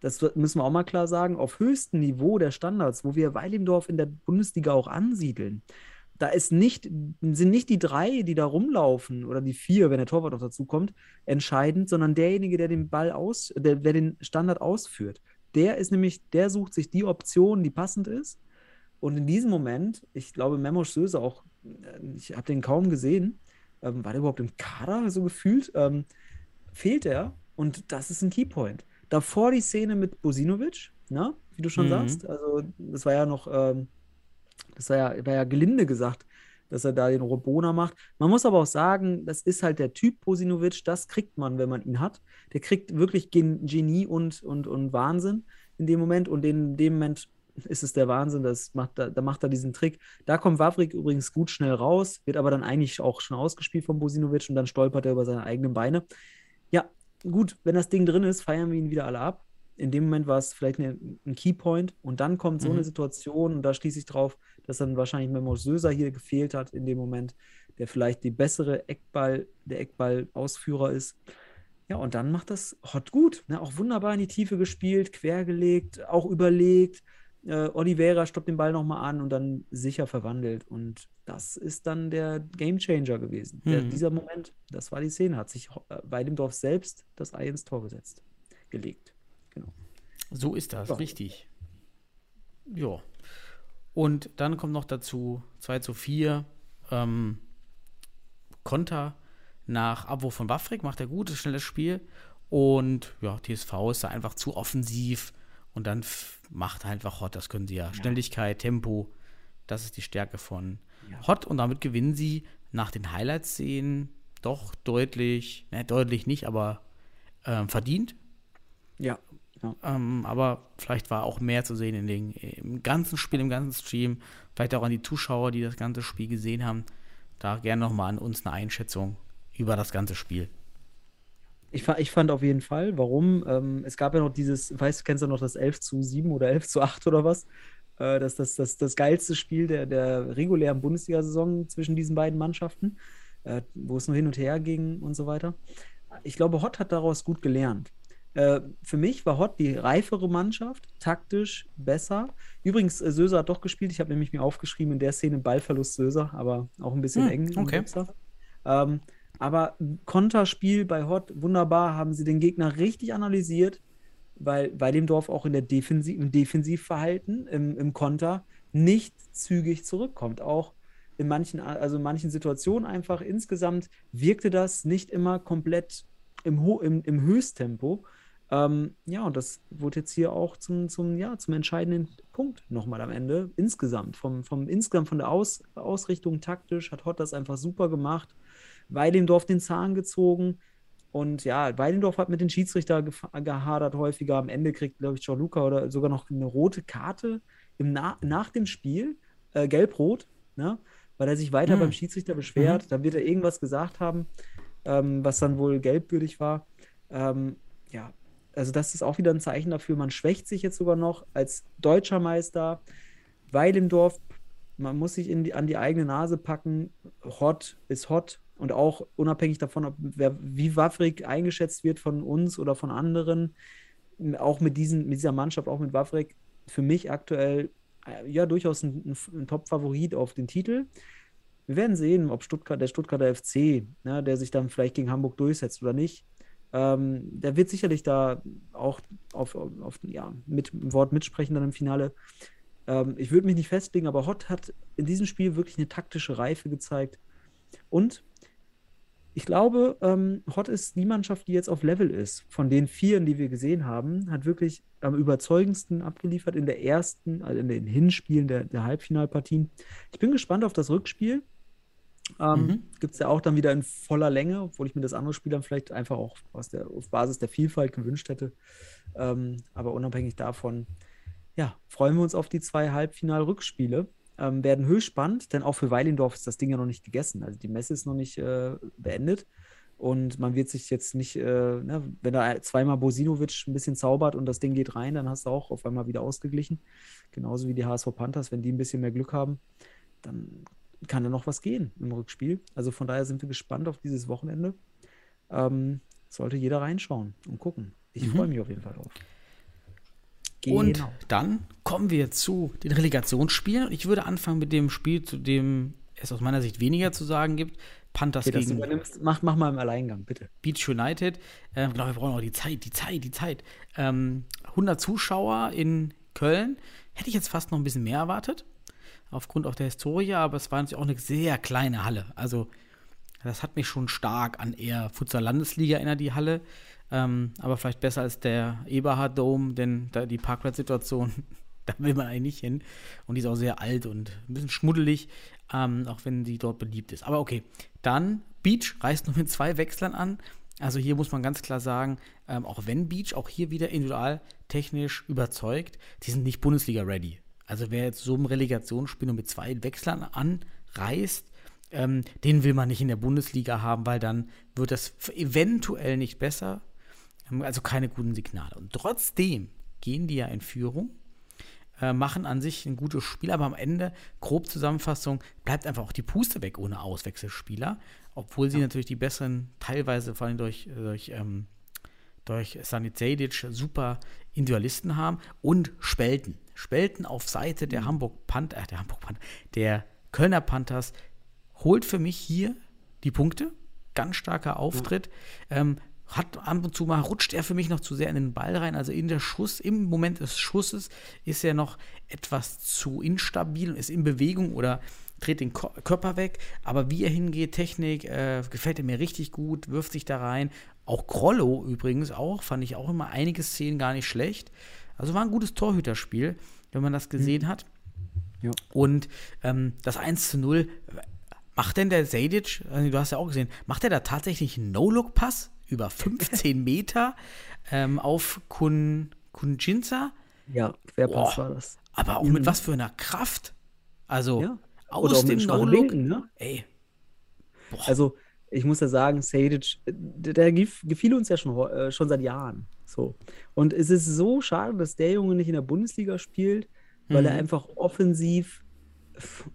das müssen wir auch mal klar sagen, auf höchstem Niveau der Standards, wo wir Weil im Dorf in der Bundesliga auch ansiedeln, da ist nicht, sind nicht die drei, die da rumlaufen, oder die vier, wenn der Torwart noch dazu kommt, entscheidend, sondern derjenige, der den Ball aus, der, der den Standard ausführt. Der ist nämlich, der sucht sich die Option, die passend ist. Und in diesem Moment, ich glaube, Memosch Söse auch, äh, ich habe den kaum gesehen, ähm, war der überhaupt im Kader so gefühlt, ähm, fehlt er und das ist ein Keypoint. Davor die Szene mit Bosinovic, ne? wie du schon Mhm. sagst, also das war ja noch, ähm, das war ja, war ja gelinde gesagt, dass er da den Robona macht. Man muss aber auch sagen, das ist halt der Typ Bosinovic, das kriegt man, wenn man ihn hat. Der kriegt wirklich Gen Genie und, und, und Wahnsinn in dem Moment und in dem Moment [laughs] ist es der Wahnsinn. Das macht, da, da macht er diesen Trick. Da kommt Wawrik übrigens gut schnell raus, wird aber dann eigentlich auch schon ausgespielt von Bosinovic und dann stolpert er über seine eigenen Beine. Ja, gut, wenn das Ding drin ist, feiern wir ihn wieder alle ab. In dem Moment war es vielleicht eine, ein Keypoint und dann kommt so Mhm. eine Situation und da schließe ich drauf, dass dann wahrscheinlich Memo Söser hier gefehlt hat in dem Moment, der vielleicht die bessere Eckball, der Eckball-Ausführer ist. Ja, und dann macht das Hot gut. Ne? Auch wunderbar in die Tiefe gespielt, quergelegt, auch überlegt. Äh, Oliveira stoppt den Ball nochmal an und dann sicher verwandelt. Und das ist dann der Gamechanger gewesen. Der, Mhm. dieser Moment, das war die Szene, hat sich äh, Weidemdorf selbst das Ei ins Tor gesetzt, gelegt. Genau. So ist das, Ja. richtig. Ja. Und dann kommt noch dazu 2 zu 4. Ähm, Konter nach Abwurf von Waffrik macht er gut, ist schnelles Spiel. Und ja, TSV ist da einfach zu offensiv. Und dann macht einfach Hot, das können sie ja. Schnelligkeit, Tempo, das ist die Stärke von Ja. Hot. Und damit gewinnen sie nach den Highlights-Szenen doch deutlich, ne, deutlich nicht, aber ähm, verdient. Ja. ja. Ähm, aber vielleicht war auch mehr zu sehen in den, im ganzen Spiel, im ganzen Stream. Vielleicht auch an die Zuschauer, die das ganze Spiel gesehen haben. Da gerne nochmal an uns eine Einschätzung über das ganze Spiel. Ich, ich fand auf jeden Fall, warum? Ähm, es gab ja noch dieses, weißt du, kennst du noch das 11 zu 7 oder 11 zu 8 oder was? Äh, das, das, das, das geilste Spiel der, der regulären Bundesliga-Saison zwischen diesen beiden Mannschaften, äh, wo es nur hin und her ging und so weiter. Ich glaube, Hott hat daraus gut gelernt. Äh, für mich war Hott die reifere Mannschaft, taktisch besser. Übrigens, äh, Söser hat doch gespielt. Ich habe nämlich mir aufgeschrieben, in der Szene Ballverlust Söser, aber auch ein bisschen Hm, eng. okay. Ähm, aber Konterspiel bei Hott, wunderbar, haben sie den Gegner richtig analysiert, weil Weidemdorf auch in der Defensiv, im Defensivverhalten, im, im Konter, nicht zügig zurückkommt. Auch in manchen, also in manchen Situationen einfach insgesamt wirkte das nicht immer komplett im, Ho im, im Höchsttempo. Ähm, ja, und das wurde jetzt hier auch zum, zum, ja, zum entscheidenden Punkt nochmal am Ende. Insgesamt, vom, vom insgesamt von der Aus, Ausrichtung taktisch hat Hott das einfach super gemacht. Weidendorf den Zahn gezogen. Und ja, Weidendorf hat mit den Schiedsrichter gehadert häufiger. Am Ende kriegt, glaube ich, Gianluca oder sogar noch eine rote Karte im Na nach dem Spiel, äh, gelb-rot, ne? weil er sich weiter Mhm. beim Schiedsrichter beschwert. Dann wird er irgendwas gesagt haben, ähm, was dann wohl gelbwürdig war. Ähm, ja, also das ist auch wieder ein Zeichen dafür, man schwächt sich jetzt sogar noch als deutscher Meister. Weidendorf, man muss sich die, an die eigene Nase packen. Hot ist hot. Und auch unabhängig davon, ob, wer, wie Wawrik eingeschätzt wird von uns oder von anderen, auch mit, diesen, mit dieser Mannschaft, auch mit Wawrik, für mich aktuell äh, ja durchaus ein, ein, Top-Favorit auf den Titel. Wir werden sehen, ob Stuttgart, der Stuttgarter FC, ne, der sich dann vielleicht gegen Hamburg durchsetzt oder nicht, ähm, der wird sicherlich da auch auf, auf, ja, mit im Wort mitsprechen dann im Finale. Ähm, ich würde mich nicht festlegen, aber Hott hat in diesem Spiel wirklich eine taktische Reife gezeigt. Und ich glaube, ähm, Hott ist die Mannschaft, die jetzt auf Level ist. Von den Vieren, die wir gesehen haben, hat wirklich am überzeugendsten abgeliefert in der ersten, also in den Hinspielen der, der Halbfinalpartien. Ich bin gespannt auf das Rückspiel. Ähm, Mhm. Gibt es ja auch dann wieder in voller Länge, obwohl ich mir das andere Spiel dann vielleicht einfach auch aus der, auf Basis der Vielfalt gewünscht hätte. Ähm, aber unabhängig davon, ja, freuen wir uns auf die zwei Halbfinal-Rückspiele. Ähm, werden höchst spannend, denn auch für Weilendorf ist das Ding ja noch nicht gegessen. Also die Messe ist noch nicht äh, beendet. Und man wird sich jetzt nicht, äh, ne, wenn da zweimal Bosinovic ein bisschen zaubert und das Ding geht rein, dann hast du auch auf einmal wieder ausgeglichen. Genauso wie die HSV Panthers, wenn die ein bisschen mehr Glück haben, dann kann da noch was gehen im Rückspiel. Also von daher sind wir gespannt auf dieses Wochenende. Ähm, sollte jeder reinschauen und gucken. Ich Mhm. freue mich auf jeden Fall drauf. Und Genau. dann kommen wir zu den Relegationsspielen. Und ich würde anfangen mit dem Spiel, zu dem es aus meiner Sicht weniger zu sagen gibt. Panthers Okay, gegen mach, mach mal im Alleingang, bitte. Beach United. Ähm, Ich glaube, wir brauchen auch die Zeit, die Zeit, die Zeit. Ähm, 100 Zuschauer in Köln. Hätte ich jetzt fast noch ein bisschen mehr erwartet. Aufgrund auch der Historie, aber es war natürlich auch eine sehr kleine Halle. Also, das hat mich schon stark an eher Futsal-Landesliga erinnert, die Halle. Ähm, aber vielleicht besser als der Eberhard Dome, denn da die Parkplatzsituation, [laughs] da will man eigentlich nicht hin. Und die ist auch sehr alt und ein bisschen schmuddelig, ähm, auch wenn sie dort beliebt ist. Aber okay, dann Beach reist nur mit zwei Wechslern an. Also hier muss man ganz klar sagen, ähm, auch wenn Beach auch hier wieder individual technisch überzeugt, die sind nicht Bundesliga-ready. Also wer jetzt so ein Relegationsspiel nur mit zwei Wechslern anreißt, ähm, den will man nicht in der Bundesliga haben, weil dann wird das eventuell nicht besser. Ähm, also keine guten Signale. Und trotzdem gehen die ja in Führung äh, machen an sich ein gutes Spiel, aber am Ende, grob Zusammenfassung, bleibt einfach auch die Puste weg ohne Auswechselspieler, obwohl sie ja. natürlich die besseren, teilweise vor allem durch, durch, ähm, durch Sani Zedic super Individualisten haben und Spelten. Spelten auf Seite der mhm. Hamburg Panther, äh, der Hamburg Panther, der Kölner Panthers holt für mich hier die Punkte. Ganz starker Auftritt. Ja. Ähm, hat ab und zu mal rutscht er für mich noch zu sehr in den Ball rein. Also in der Schuss, im Moment des Schusses ist er noch etwas zu instabil und ist in Bewegung oder dreht den Ko Körper weg. Aber wie er hingeht, Technik, äh, gefällt er mir richtig gut, wirft sich da rein. Auch Krollo übrigens auch, fand ich auch immer einige Szenen gar nicht schlecht. Also war ein gutes Torhüterspiel, wenn man das gesehen mhm. hat. Ja. Und ähm, das 1 zu 0, macht denn der Sadic, also du hast ja auch gesehen, macht er da tatsächlich einen No-Look-Pass? Über 15 [laughs] Meter ähm, auf Kun, Kunjinsa. Ja, Querpass war das. Aber auch mhm. mit was für einer Kraft. Also ja. aus dem No-Look. Ne? Ey. Boah. Also, ich muss ja sagen, Sadic, der, der gefiel uns ja schon, äh, schon seit Jahren. So. Und es ist so schade, dass der Junge nicht in der Bundesliga spielt, weil mhm. er einfach offensiv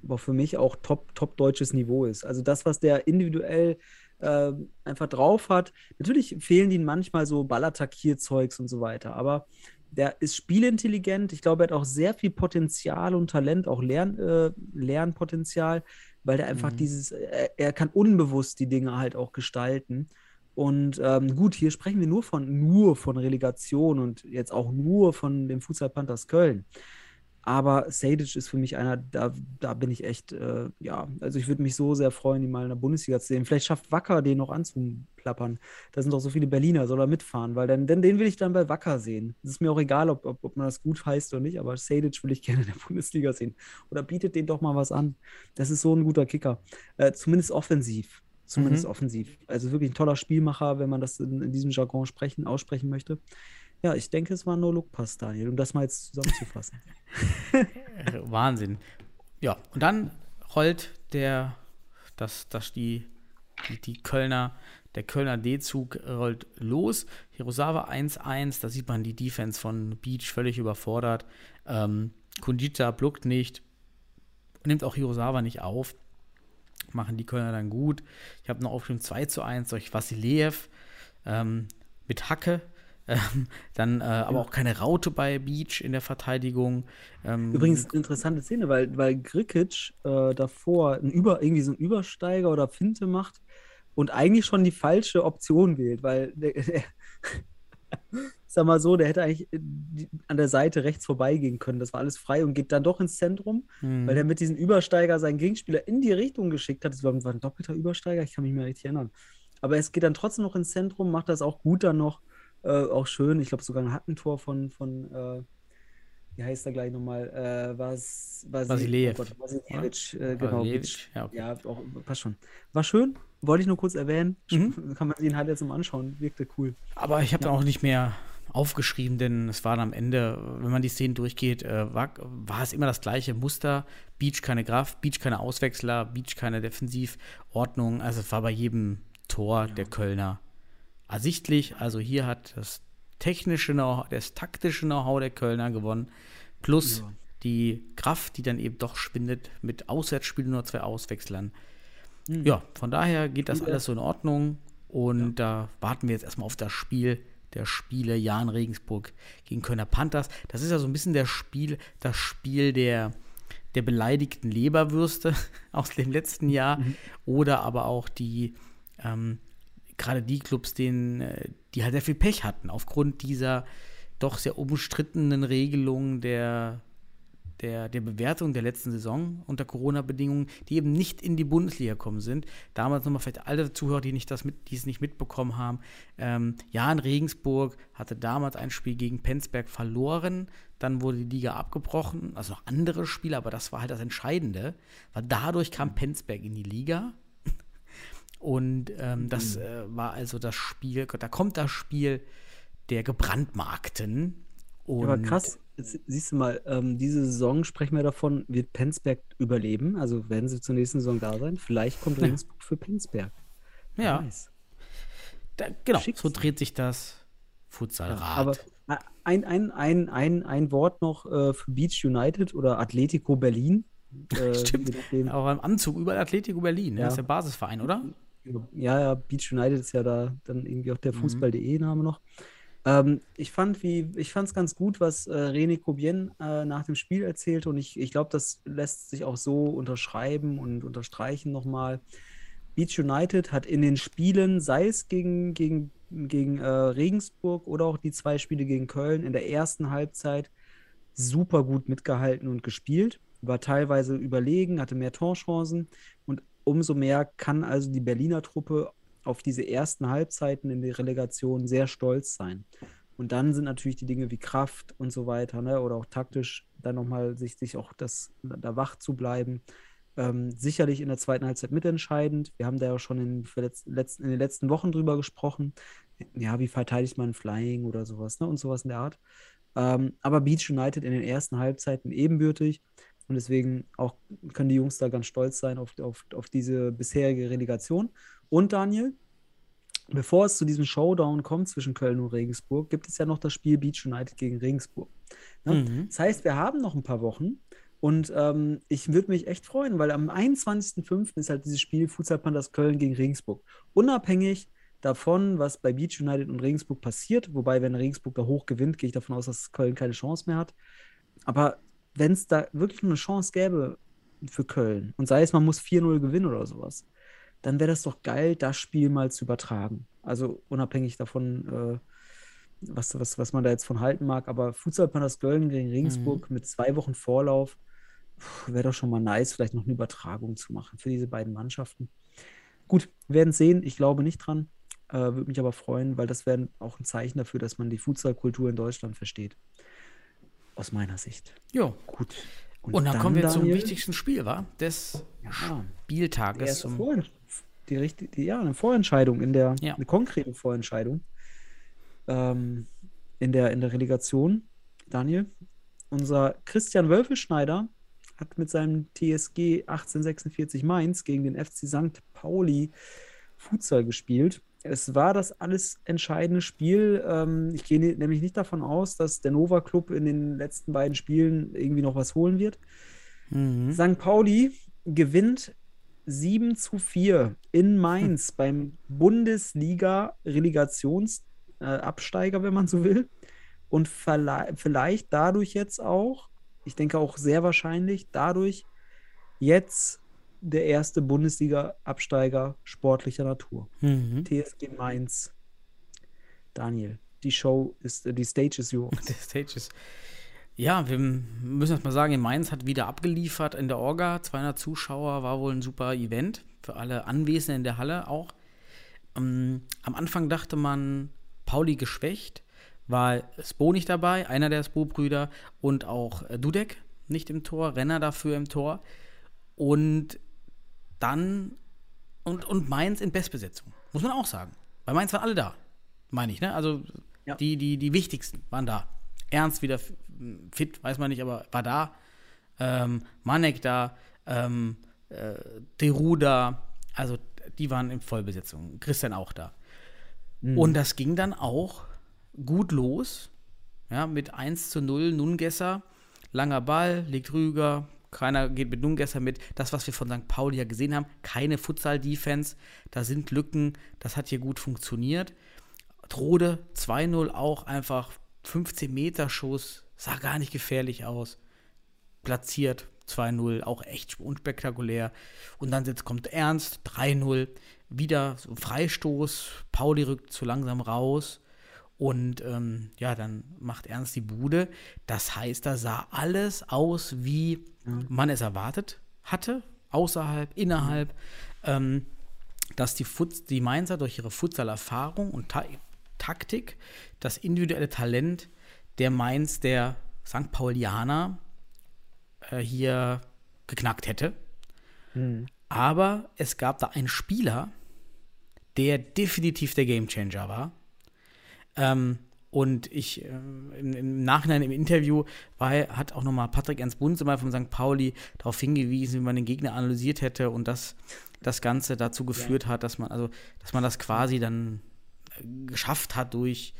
boah, für mich auch top, top deutsches Niveau ist. Also das, was der individuell äh, einfach drauf hat. Natürlich fehlen ihnen manchmal so Ballattackierzeugs und so weiter, aber der ist spielintelligent. Ich glaube, er hat auch sehr viel Potenzial und Talent, auch Lern, äh, Lernpotenzial, weil der einfach mhm. dieses, er, er, kann unbewusst die Dinge halt auch gestalten. Und ähm, gut, hier sprechen wir nur von nur von Relegation und jetzt auch nur von dem Futsal Panthers Köln. Aber Sadic ist für mich einer, da, da bin ich echt, äh, ja, also ich würde mich so sehr freuen, ihn mal in der Bundesliga zu sehen. Vielleicht schafft Wacker den noch anzuplappern. Da sind doch so viele Berliner, soll er mitfahren, weil dann, denn den will ich dann bei Wacker sehen. Es ist mir auch egal, ob, ob, ob man das gut heißt oder nicht, aber Sadic will ich gerne in der Bundesliga sehen. Oder bietet den doch mal was an. Das ist so ein guter Kicker. Äh, zumindest offensiv. Zumindest mhm. offensiv. Also wirklich ein toller Spielmacher, wenn man das in, in diesem Jargon sprechen, aussprechen möchte. Ja, ich denke, es war No-Look-Pass, Daniel, um das mal jetzt zusammenzufassen. [laughs] Wahnsinn. Ja, und dann rollt der, das, das die, die, die Kölner, der Kölner D-Zug rollt los. Hirosawa 1-1, da sieht man die Defense von Beach völlig überfordert. Ähm, Kundita blockt nicht, nimmt auch Hirosawa nicht auf. Machen die Kölner dann gut. Ich habe noch aufgeschrieben 2 zu 1 durch Vasiliev ähm, mit Hacke ähm, dann äh, aber auch keine Raute bei Beach in der Verteidigung. Ähm, Übrigens eine interessante Szene, weil, weil Grikic äh, davor ein Über, irgendwie so einen Übersteiger oder Finte macht und eigentlich schon die falsche Option wählt, weil der, [laughs] der sag mal so, der hätte eigentlich äh, an der Seite rechts vorbeigehen können. Das war alles frei und geht dann doch ins Zentrum, mhm. weil der mit diesem Übersteiger seinen Gegenspieler in die Richtung geschickt hat. Das war ein doppelter Übersteiger, ich kann mich mehr richtig erinnern. Aber es geht dann trotzdem noch ins Zentrum, macht das auch gut dann noch. Äh, auch schön. Ich glaube sogar ein Hackentor von, von äh, wie heißt er gleich nochmal? Äh, was, was Vasiliev. Oh Vasiljevic, äh, genau. Vasiljevic, ja, okay. ja auch, passt schon. War schön, wollte ich nur kurz erwähnen. Mhm. [laughs] Kann man ihn halt jetzt mal anschauen. Wirkte cool. Aber ich habe ja. dann auch nicht mehr aufgeschrieben, denn es war am Ende, wenn man die Szenen durchgeht, äh, war, war, es immer das gleiche Muster. Beach keine Graf, Beach keine Auswechsler, Beach keine Defensivordnung. Also es war bei jedem Tor ja. der Kölner ersichtlich. Also hier hat das technische Know-how, das taktische Know-how der Kölner gewonnen, plus ja. die Kraft, die dann eben doch schwindet mit Auswärtsspielen nur zwei Auswechslern. Mhm. Ja, von daher geht das alles so in Ordnung und ja. da warten wir jetzt erstmal auf das Spiel der Spiele Jan Regensburg gegen Kölner Panthers. Das ist ja so ein bisschen der Spiel, das Spiel der der beleidigten Leberwürste [laughs] aus dem letzten Jahr mhm. oder aber auch die ähm, gerade die Clubs, denen, äh, die halt sehr viel Pech hatten, aufgrund dieser doch sehr umstrittenen Regelung der, der, der Bewertung der letzten Saison unter Corona-Bedingungen, die eben nicht in die Bundesliga gekommen sind. Damals nochmal vielleicht alle Zuhörer, die, nicht das mit, die es nicht mitbekommen haben. Ähm, Jan Regensburg hatte damals ein Spiel gegen Penzberg verloren. Dann wurde die Liga abgebrochen, also noch andere Spiele, aber das war halt das Entscheidende, weil dadurch kam Penzberg in die Liga Und ähm, das Mhm. äh, war also das Spiel, da kommt das Spiel der Gebrandmarkten. Und Ja, aber krass, jetzt siehst du mal, ähm, diese Saison sprechen wir davon, wird Penzberg überleben? Also werden sie zur nächsten Saison da sein? Vielleicht kommt Regensburg für Penzberg. Ja, weiß. da, genau, so Schicksal. dreht sich das Futsalrad. Aber äh, ein, ein, ein, ein, ein Wort noch äh, für Beach United oder Atletico Berlin. [laughs] Äh, Stimmt. Auch im Anzug überall Atletico Berlin, ne? Ja. das ist der Basisverein, oder? Ja, ja, Beach United ist ja da dann irgendwie auch der Mhm. Fußball.de-Name noch. Ähm, ich fand wie, ich fand es ganz gut, was äh, René Cobien äh, nach dem Spiel erzählte und ich, ich glaube, das lässt sich auch so unterschreiben und unterstreichen nochmal. Beach United hat in den Spielen, sei es gegen, gegen, gegen äh, Regensburg oder auch die zwei Spiele gegen Köln, in der ersten Halbzeit super gut mitgehalten und gespielt, war teilweise überlegen, hatte mehr Torchancen und umso mehr kann also die Berliner Truppe auf diese ersten Halbzeiten in der Relegation sehr stolz sein. Und dann sind natürlich die Dinge wie Kraft und so weiter, ne, oder auch taktisch dann nochmal sich, sich auch das, da wach zu bleiben. Ähm, sicherlich in der zweiten Halbzeit mitentscheidend. Wir haben da ja schon in, in den letzten Wochen drüber gesprochen. Ja, wie verteidigt man Flying oder sowas, ne? Und sowas in der Art. Ähm, aber Beach United in den ersten Halbzeiten ebenbürtig. Und deswegen auch können die Jungs da ganz stolz sein auf, auf, auf diese bisherige Relegation. Und Daniel, bevor es zu diesem Showdown kommt zwischen Köln und Regensburg, gibt es ja noch das Spiel Beach United gegen Regensburg. Ne? Mhm. Das heißt, wir haben noch ein paar Wochen und ähm, ich würde mich echt freuen, weil am 21.05. ist halt dieses Spiel Futsal Panthers Köln gegen Regensburg. Unabhängig davon, was bei Beach United und Regensburg passiert, wobei, wenn Regensburg da hoch gewinnt, gehe ich davon aus, dass Köln keine Chance mehr hat. Aber wenn es da wirklich nur eine Chance gäbe für Köln und sei es, man muss 4-0 gewinnen oder sowas, dann wäre das doch geil, das Spiel mal zu übertragen. Also unabhängig davon, äh, was, was, was man da jetzt von halten mag, aber Panthers Köln gegen Regensburg mit zwei Wochen Vorlauf wäre doch schon mal nice, vielleicht noch eine Übertragung zu machen für diese beiden Mannschaften. Gut, werden sehen. Ich glaube nicht dran. Äh, Würde mich aber freuen, weil das wäre auch ein Zeichen dafür, dass man die Futsalkultur in Deutschland versteht. Aus meiner Sicht. Jo. Gut. Und dann, kommen wir zum Daniel, wichtigsten Spiel, wa? Des Ja, Spieltages. Zum, die, richtig, die, ja, eine Vorentscheidung in der, Ja. eine konkrete Vorentscheidung ähm, in, der, in der Relegation. Daniel, unser Christian Wölfelschneider hat mit seinem TSG 1846 Mainz gegen den FC St. Pauli Futsal gespielt. Es war das alles entscheidende Spiel. Ähm, ich gehe ne- nämlich nicht davon aus, dass der Nova Club in den letzten beiden Spielen irgendwie noch was holen wird. Mhm. St. Pauli gewinnt 7 zu 4 in Mainz beim Bundesliga-Relegationsabsteiger, wenn man so will. Und vielleicht dadurch jetzt auch, ich denke auch sehr wahrscheinlich, dadurch jetzt der erste Bundesliga-Absteiger sportlicher Natur. Mhm. TSG Mainz. Daniel, die Show ist, äh, die Stage ist yours. [laughs] Der Stage ist. Ja, wir müssen erst mal sagen, in Mainz hat wieder abgeliefert in der Orga. 200 Zuschauer war wohl ein super Event für alle Anwesenden in der Halle auch. Ähm, am Anfang dachte man, Pauli geschwächt, war Spo nicht dabei, einer der Spo-Brüder und auch äh, Dudek nicht im Tor, Renner dafür im Tor. Und dann und, und Mainz in Bestbesetzung, muss man auch sagen. Bei Mainz waren alle da, meine ich, ne? Also Ja. die, die, die wichtigsten waren da. Ernst wieder fit, weiß man nicht, aber war da. Ähm, Manek da, ähm, äh, Deru da, also die waren in Vollbesetzung. Christian auch da. Und das ging dann auch gut los. Ja, mit 1 zu 0, Nungesser, langer Ball, legt Rüger, keiner geht mit Nungesser mit. Das, was wir von St. Pauli ja gesehen haben, keine Futsal-Defense, da sind Lücken, das hat hier gut funktioniert. Trode 2-0 auch einfach 15 Meter Schuss, sah gar nicht gefährlich aus. Platziert 2-0, auch echt unspektakulär. Und dann jetzt kommt Ernst 3-0, wieder so Freistoß, Pauli rückt zu langsam raus. Und ähm, ja, dann macht Ernst die Bude. Das heißt, da sah alles aus, wie man es erwartet hatte, außerhalb, innerhalb. Ähm, dass die, Fut die Mainzer durch ihre Futsal-Erfahrung und Ta Taktik das individuelle Talent der Mainz, der St. Paulianer, äh, hier geknackt hätte. Aber es gab da einen Spieler, der definitiv der Gamechanger war. Ähm, und ich äh, im, im, Nachhinein im Interview war, hat auch nochmal Patrick Ernst Bunzemann von St. Pauli darauf hingewiesen, wie man den Gegner analysiert hätte und dass das Ganze dazu geführt ja. hat, dass man, also, dass man das quasi dann äh, geschafft hat durch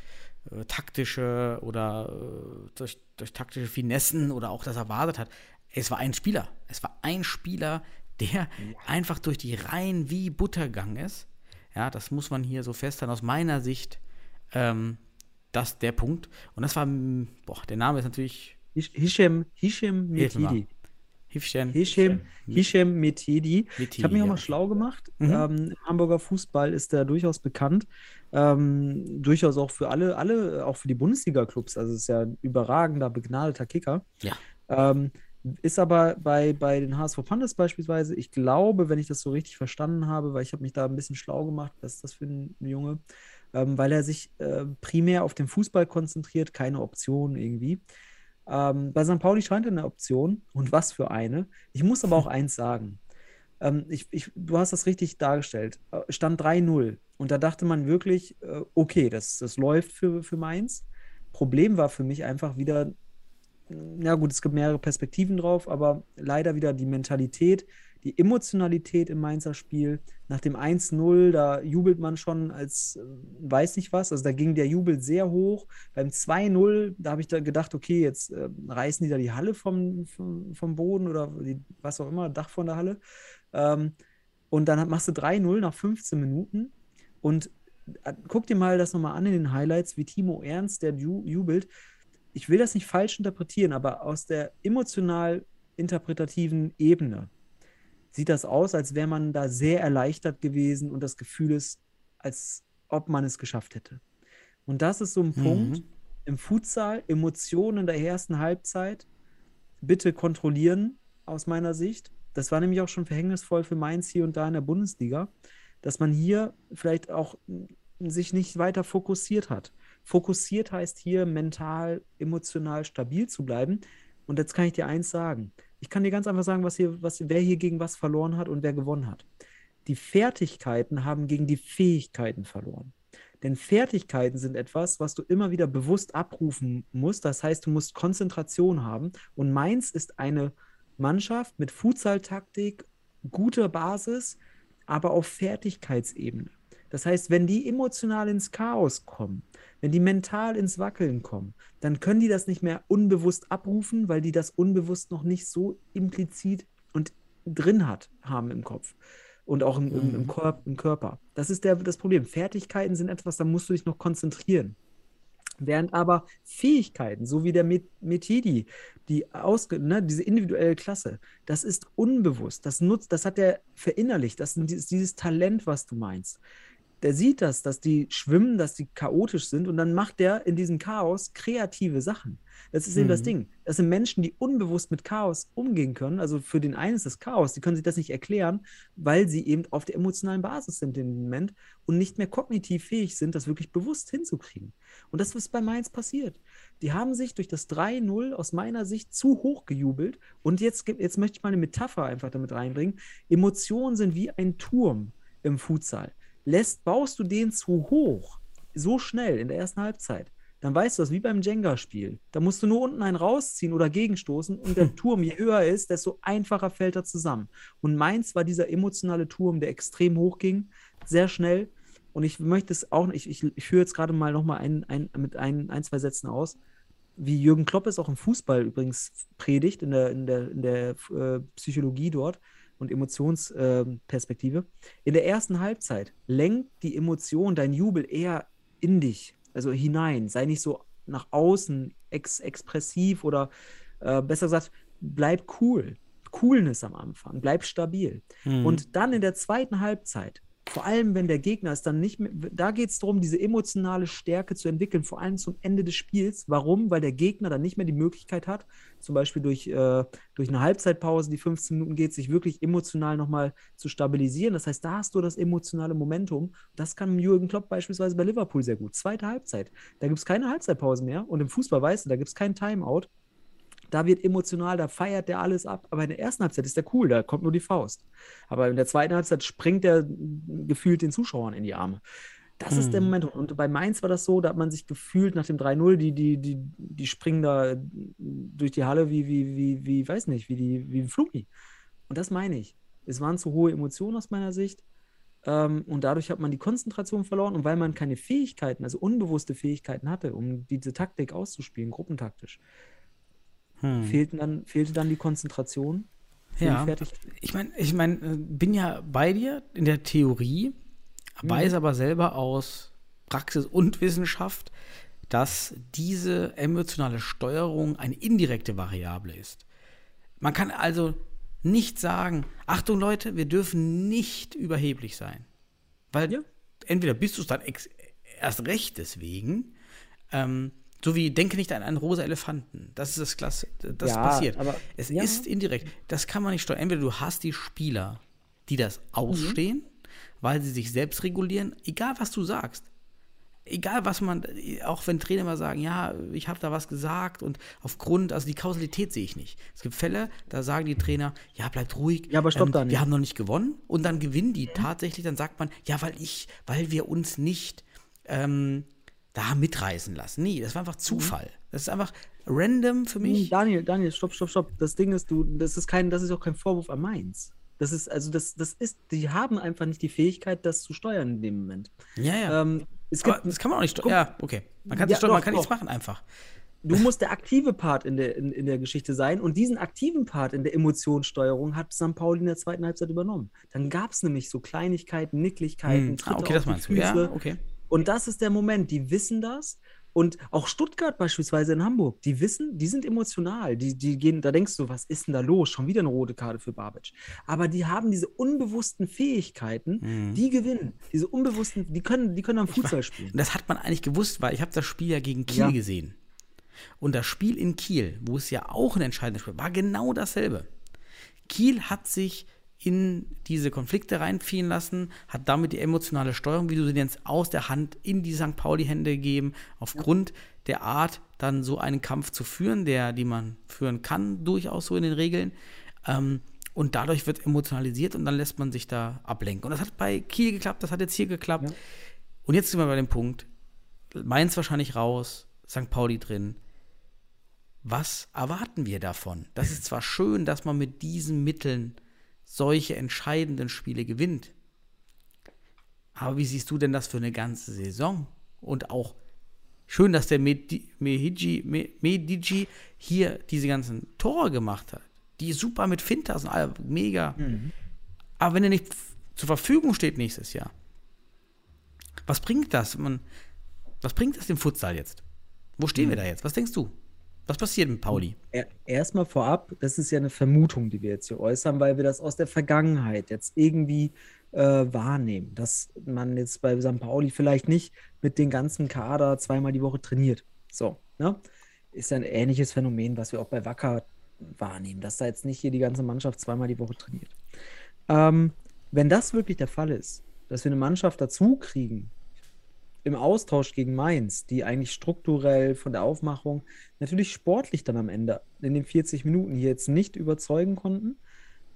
äh, taktische oder äh, durch, durch taktische Finessen oder auch das erwartet hat. Es war ein Spieler. Es war ein Spieler, der einfach durch die Reihen wie Butter gegangen ist. Ja, das muss man hier so festhalten. Aus meiner Sicht ähm, das der Punkt. Und das war, boah, der Name ist natürlich. Hisham, Hisham Metidi. Hisham, Hisham, Hisham Metidi. Ich habe mich auch mal schlau gemacht. Mhm. Ähm, Im Hamburger Fußball ist er durchaus bekannt. Ähm, durchaus auch für alle, alle, auch für die Bundesliga-Clubs. Also ist ja ein überragender, begnadeter Kicker. Ja. Ähm, ist aber bei, bei den HSV Pandas beispielsweise, ich glaube, wenn ich das so richtig verstanden habe, weil ich habe mich da ein bisschen schlau gemacht, was ist das für ein Junge, ähm, weil er sich äh, primär auf den Fußball konzentriert, keine Option irgendwie. Ähm, bei St. Pauli scheint er eine Option und was für eine. Ich muss aber auch [laughs] eins sagen. Ähm, ich, ich, du hast das richtig dargestellt. Äh, stand 3-0 und da dachte man wirklich, äh, okay, das, das läuft für, für Mainz. Problem war für mich einfach wieder, ja gut, es gibt mehrere Perspektiven drauf, aber leider wieder die Mentalität, die Emotionalität im Mainzer Spiel. Nach dem 1-0, da jubelt man schon als äh, weiß nicht was. Also da ging der Jubel sehr hoch. Beim 2-0, da habe ich da gedacht, okay, jetzt äh, reißen die da die Halle vom, vom, vom Boden oder die, was auch immer, Dach von der Halle. Ähm, und dann machst du 3-0 nach 15 Minuten. Und äh, guck dir mal das nochmal an in den Highlights, wie Timo Ernst, der ju jubelt. Ich will das nicht falsch interpretieren, aber aus der emotional interpretativen Ebene sieht das aus, als wäre man da sehr erleichtert gewesen und das Gefühl ist, als ob man es geschafft hätte. Und das ist so ein mhm. Punkt im Futsal, Emotionen in der ersten Halbzeit bitte kontrollieren, aus meiner Sicht. Das war nämlich auch schon verhängnisvoll für Mainz hier und da in der Bundesliga, dass man hier vielleicht auch sich nicht weiter fokussiert hat. Fokussiert heißt hier mental, emotional stabil zu bleiben. Und jetzt kann ich dir eins sagen. Ich kann dir ganz einfach sagen, was hier, was, wer hier gegen was verloren hat und wer gewonnen hat. Die Fertigkeiten haben gegen die Fähigkeiten verloren. Denn Fertigkeiten sind etwas, was du immer wieder bewusst abrufen musst. Das heißt, du musst Konzentration haben. Und Mainz ist eine Mannschaft mit Futsal-Taktik, guter Basis, aber auf Fertigkeitsebene. Das heißt, wenn die emotional ins Chaos kommen, wenn die mental ins Wackeln kommen, dann können die das nicht mehr unbewusst abrufen, weil die das unbewusst noch nicht so implizit und drin hat, haben im Kopf und auch im, im, im, mhm. Körp im Körper. Das ist der, das Problem. Fertigkeiten sind etwas, da musst du dich noch konzentrieren. Während aber Fähigkeiten, so wie der Metidi, die ausge, ne, diese individuelle Klasse, das ist unbewusst, das nutzt, das hat er verinnerlicht, das ist dieses Talent, was du meinst der sieht das, dass die schwimmen, dass die chaotisch sind und dann macht der in diesem Chaos kreative Sachen. Das ist mhm. eben das mhm. Ding. Das sind Menschen, die unbewusst mit Chaos umgehen können. Also für den einen ist das Chaos, die können sich das nicht erklären, weil sie eben auf der emotionalen Basis sind im Moment und nicht mehr kognitiv fähig sind, das wirklich bewusst hinzukriegen. Und das ist bei Mainz passiert. Die haben sich durch das 3-0 aus meiner Sicht zu hoch gejubelt. Und jetzt, jetzt möchte ich mal eine Metapher einfach damit reinbringen. Emotionen sind wie ein Turm im Futsal lässt, baust du den zu hoch, so schnell in der ersten Halbzeit, dann weißt du das wie beim Jenga-Spiel. Da musst du nur unten einen rausziehen oder gegenstoßen und der [laughs] Turm, je höher er ist, desto einfacher fällt er zusammen. Und meins war dieser emotionale Turm, der extrem hoch ging, sehr schnell. Und ich möchte es auch, ich, ich, ich führe jetzt gerade mal nochmal ein, ein, mit ein, ein, zwei Sätzen aus, wie Jürgen Klopp es auch im Fußball übrigens predigt, in der, in der, in der äh, Psychologie dort und Emotionsperspektive. Äh, in der ersten Halbzeit lenkt die Emotion, dein Jubel eher in dich, also hinein. Sei nicht so nach außen ex expressiv oder äh, besser gesagt, bleib cool. Coolness am Anfang, bleib stabil. Mhm. Und dann in der zweiten Halbzeit vor allem, wenn der Gegner ist dann nicht mehr, da geht es darum, diese emotionale Stärke zu entwickeln, vor allem zum Ende des Spiels. Warum? Weil der Gegner dann nicht mehr die Möglichkeit hat, zum Beispiel durch, äh, durch eine Halbzeitpause, die 15 Minuten geht, sich wirklich emotional nochmal zu stabilisieren. Das heißt, da hast du das emotionale Momentum. Das kann Jürgen Klopp beispielsweise bei Liverpool sehr gut. Zweite Halbzeit. Da gibt es keine Halbzeitpause mehr. Und im Fußball weißt du, da gibt es kein Timeout. Da wird emotional, da feiert der alles ab. Aber in der ersten Halbzeit ist der cool, da kommt nur die Faust. Aber in der zweiten Halbzeit springt der gefühlt den Zuschauern in die Arme. Das ist der Hm. Moment. Und bei Mainz war das so, da hat man sich gefühlt nach dem 3-0, die, die, die, die springen da durch die Halle wie, wie, wie, wie, weiß nicht, wie, die, wie ein Flummi. Und das meine ich. Es waren zu hohe Emotionen aus meiner Sicht. Ähm, und dadurch hat man die Konzentration verloren. Und weil man keine Fähigkeiten, also unbewusste Fähigkeiten hatte, um diese Taktik auszuspielen, gruppentaktisch, Hm. fehlten dann, fehlte dann die Konzentration Ja. Ich meine, ich mein, äh, bin ja bei dir in der Theorie, weiß aber selber aus Praxis und Wissenschaft, dass diese emotionale Steuerung eine indirekte Variable ist. Man kann also nicht sagen, Achtung Leute, wir dürfen nicht überheblich sein. Weil Ja. entweder bist du es dann erst recht deswegen, ähm, so wie denke nicht an einen rosa Elefanten. Das ist das Klasse. Das Ja, passiert. aber- es ja. ist indirekt. Das kann man nicht steuern. Entweder du hast die Spieler, die das ausstehen, weil sie sich selbst regulieren, egal was du sagst. Egal was man, auch wenn Trainer mal sagen, ja, ich habe da was gesagt und aufgrund, also die Kausalität sehe ich nicht. Es gibt Fälle, da sagen die Trainer, ja, bleibt ruhig. ähm, Ja, aber stopp, Daniel. Wir haben noch nicht gewonnen und dann gewinnen die tatsächlich, dann sagt man, ja, weil ich, weil wir uns nicht ähm, da mitreißen lassen. Nee, das war einfach Zufall. Das ist einfach random für mich. Daniel, Daniel, stopp, stopp, stopp. Das Ding ist, du, das ist kein, das ist auch kein Vorwurf an Mainz. Das ist, also das, das ist, die haben einfach nicht die Fähigkeit, das zu steuern in dem Moment. Ja, ja. Ähm, es gibt, das kann man auch nicht steuern. Ja, okay. Man kann, Ja, steuern, man doch, kann nichts doch. machen einfach. du musst der aktive Part in der, in, in der Geschichte sein und diesen aktiven Part in der Emotionssteuerung hat St. Pauli in der zweiten Halbzeit übernommen. Dann gab es nämlich so Kleinigkeiten, Nicklichkeiten, Hm. Ah, okay, auf das die meinst du. Ja, okay. Und das ist der Moment, die wissen das. Und auch Stuttgart beispielsweise in Hamburg, die wissen, die sind emotional. Die, die gehen, da denkst du, was ist denn da los? Schon wieder eine rote Karte für Babic. Aber die haben diese unbewussten Fähigkeiten, Mhm. die gewinnen. Diese unbewussten, die können, die können am Futsal spielen. Und das hat man eigentlich gewusst, weil ich habe das Spiel ja gegen Kiel Ja. gesehen. Und das Spiel in Kiel, wo es ja auch ein entscheidendes Spiel war, war genau dasselbe. Kiel hat sich in diese Konflikte reinziehen lassen, hat damit die emotionale Steuerung, wie du sie nennst, aus der Hand in die St. Pauli-Hände gegeben, aufgrund der Art, dann so einen Kampf zu führen, der, die man führen kann, durchaus so in den Regeln. Ähm, und dadurch wird emotionalisiert und dann lässt man sich da ablenken. Und das hat bei Kiel geklappt, das hat jetzt hier geklappt. Und jetzt sind wir bei dem Punkt, Mainz wahrscheinlich raus, St. Pauli drin. Was erwarten wir davon? Das ist zwar schön, dass man mit diesen Mitteln solche entscheidenden Spiele gewinnt. Aber wie siehst du denn das für eine ganze Saison? Und auch schön, dass der Medi- Medici hier diese ganzen Tore gemacht hat. Die super mit Fintas und all, mega. Aber wenn er nicht zur Verfügung steht nächstes Jahr, was bringt das? Man, was bringt das dem Futsal jetzt? Wo stehen wir da jetzt? Was denkst du? Was passiert mit Pauli? Er- Erstmal vorab, das ist ja eine Vermutung, die wir jetzt hier äußern, weil wir das aus der Vergangenheit jetzt irgendwie äh, wahrnehmen, dass man jetzt bei St. Pauli vielleicht nicht mit den ganzen Kader zweimal die Woche trainiert. So, ne? Ist ja ein ähnliches Phänomen, was wir auch bei Wacker wahrnehmen, dass da jetzt nicht hier die ganze Mannschaft zweimal die Woche trainiert. Ähm, wenn das wirklich der Fall ist, dass wir eine Mannschaft dazu kriegen, im Austausch gegen Mainz, die eigentlich strukturell von der Aufmachung natürlich sportlich dann am Ende in den 40 Minuten hier jetzt nicht überzeugen konnten,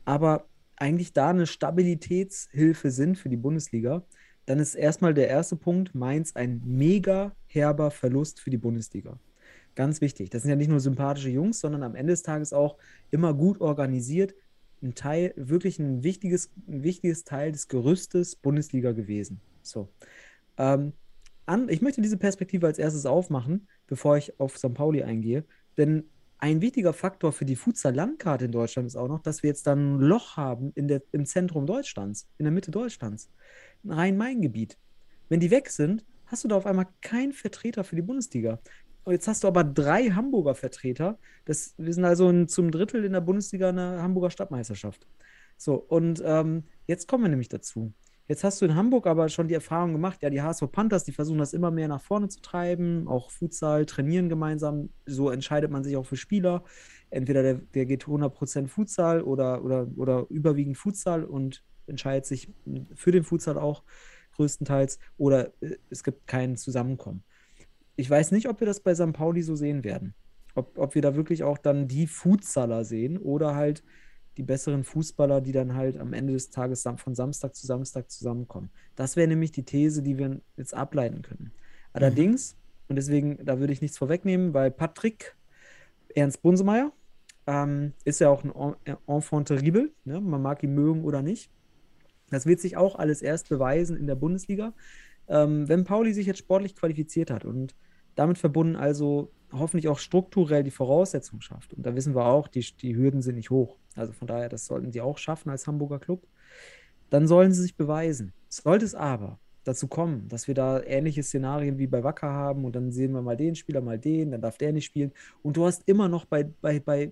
aber eigentlich da eine Stabilitätshilfe sind für die Bundesliga, dann ist erstmal der erste Punkt Mainz ein mega herber Verlust für die Bundesliga. Ganz wichtig. Das sind ja nicht nur sympathische Jungs, sondern am Ende des Tages auch immer gut organisiert. Ein Teil, wirklich ein wichtiges, ein wichtiges Teil des Gerüstes Bundesliga gewesen. So. Ähm, an, ich möchte diese Perspektive als erstes aufmachen, bevor ich auf St. Pauli eingehe. Denn ein wichtiger Faktor für die Futsal-Landkarte in Deutschland ist auch noch, dass wir jetzt dann ein Loch haben in der, im Zentrum Deutschlands, in der Mitte Deutschlands. Ein Rhein-Main-Gebiet. Wenn die weg sind, hast du da auf einmal keinen Vertreter für die Bundesliga. Und jetzt hast du aber drei Hamburger Vertreter. Das, wir sind also in, zum Drittel in der Bundesliga eine Hamburger Stadtmeisterschaft. So, und ähm, jetzt kommen wir nämlich dazu. Jetzt hast du in Hamburg aber schon die Erfahrung gemacht, ja, die HSV Panthers, die versuchen das immer mehr nach vorne zu treiben, auch Futsal, trainieren gemeinsam. So entscheidet man sich auch für Spieler. Entweder der, der geht 100% Futsal oder, oder, oder überwiegend Futsal und entscheidet sich für den Futsal auch größtenteils oder äh, es gibt kein Zusammenkommen. Ich weiß nicht, ob wir das bei St. Pauli so sehen werden. Ob, ob wir da wirklich auch dann die Futsaler sehen oder halt die besseren Fußballer, die dann halt am Ende des Tages von Samstag zu Samstag zusammenkommen. Das wäre nämlich die These, die wir jetzt ableiten können. Allerdings, und deswegen, da würde ich nichts vorwegnehmen, weil Patrick Ernst Bunsemeyer ähm, ist ja auch ein En- Enfant terrible, ne? man mag ihn mögen oder nicht. Das wird sich auch alles erst beweisen in der Bundesliga, ähm, wenn Pauli sich jetzt sportlich qualifiziert hat und damit verbunden also hoffentlich auch strukturell die Voraussetzungen schafft. Und da wissen wir auch, die, die Hürden sind nicht hoch. Also von daher, das sollten sie auch schaffen als Hamburger Club. Dann sollen sie sich beweisen. Sollte es aber dazu kommen, dass wir da ähnliche Szenarien wie bei Wacker haben und dann sehen wir mal den Spieler, mal den, dann darf der nicht spielen. Und du hast immer noch bei, bei, bei,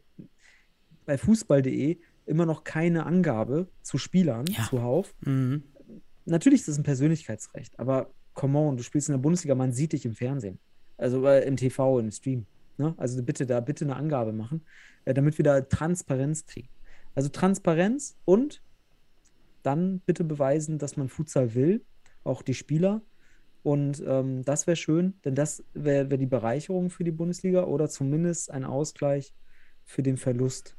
bei Fußball.de immer noch keine Angabe zu Spielern Ja. zuhauf. Mhm. Natürlich ist das ein Persönlichkeitsrecht, aber come on, du spielst in der Bundesliga, man sieht dich im Fernsehen. Also äh, im TV, im Stream. Ne? Also bitte da, bitte eine Angabe machen, äh, damit wir da Transparenz kriegen. Also Transparenz und dann bitte beweisen, dass man Futsal will, auch die Spieler. Und ähm, das wäre schön, denn das wäre wär die Bereicherung für die Bundesliga oder zumindest ein Ausgleich für den Verlust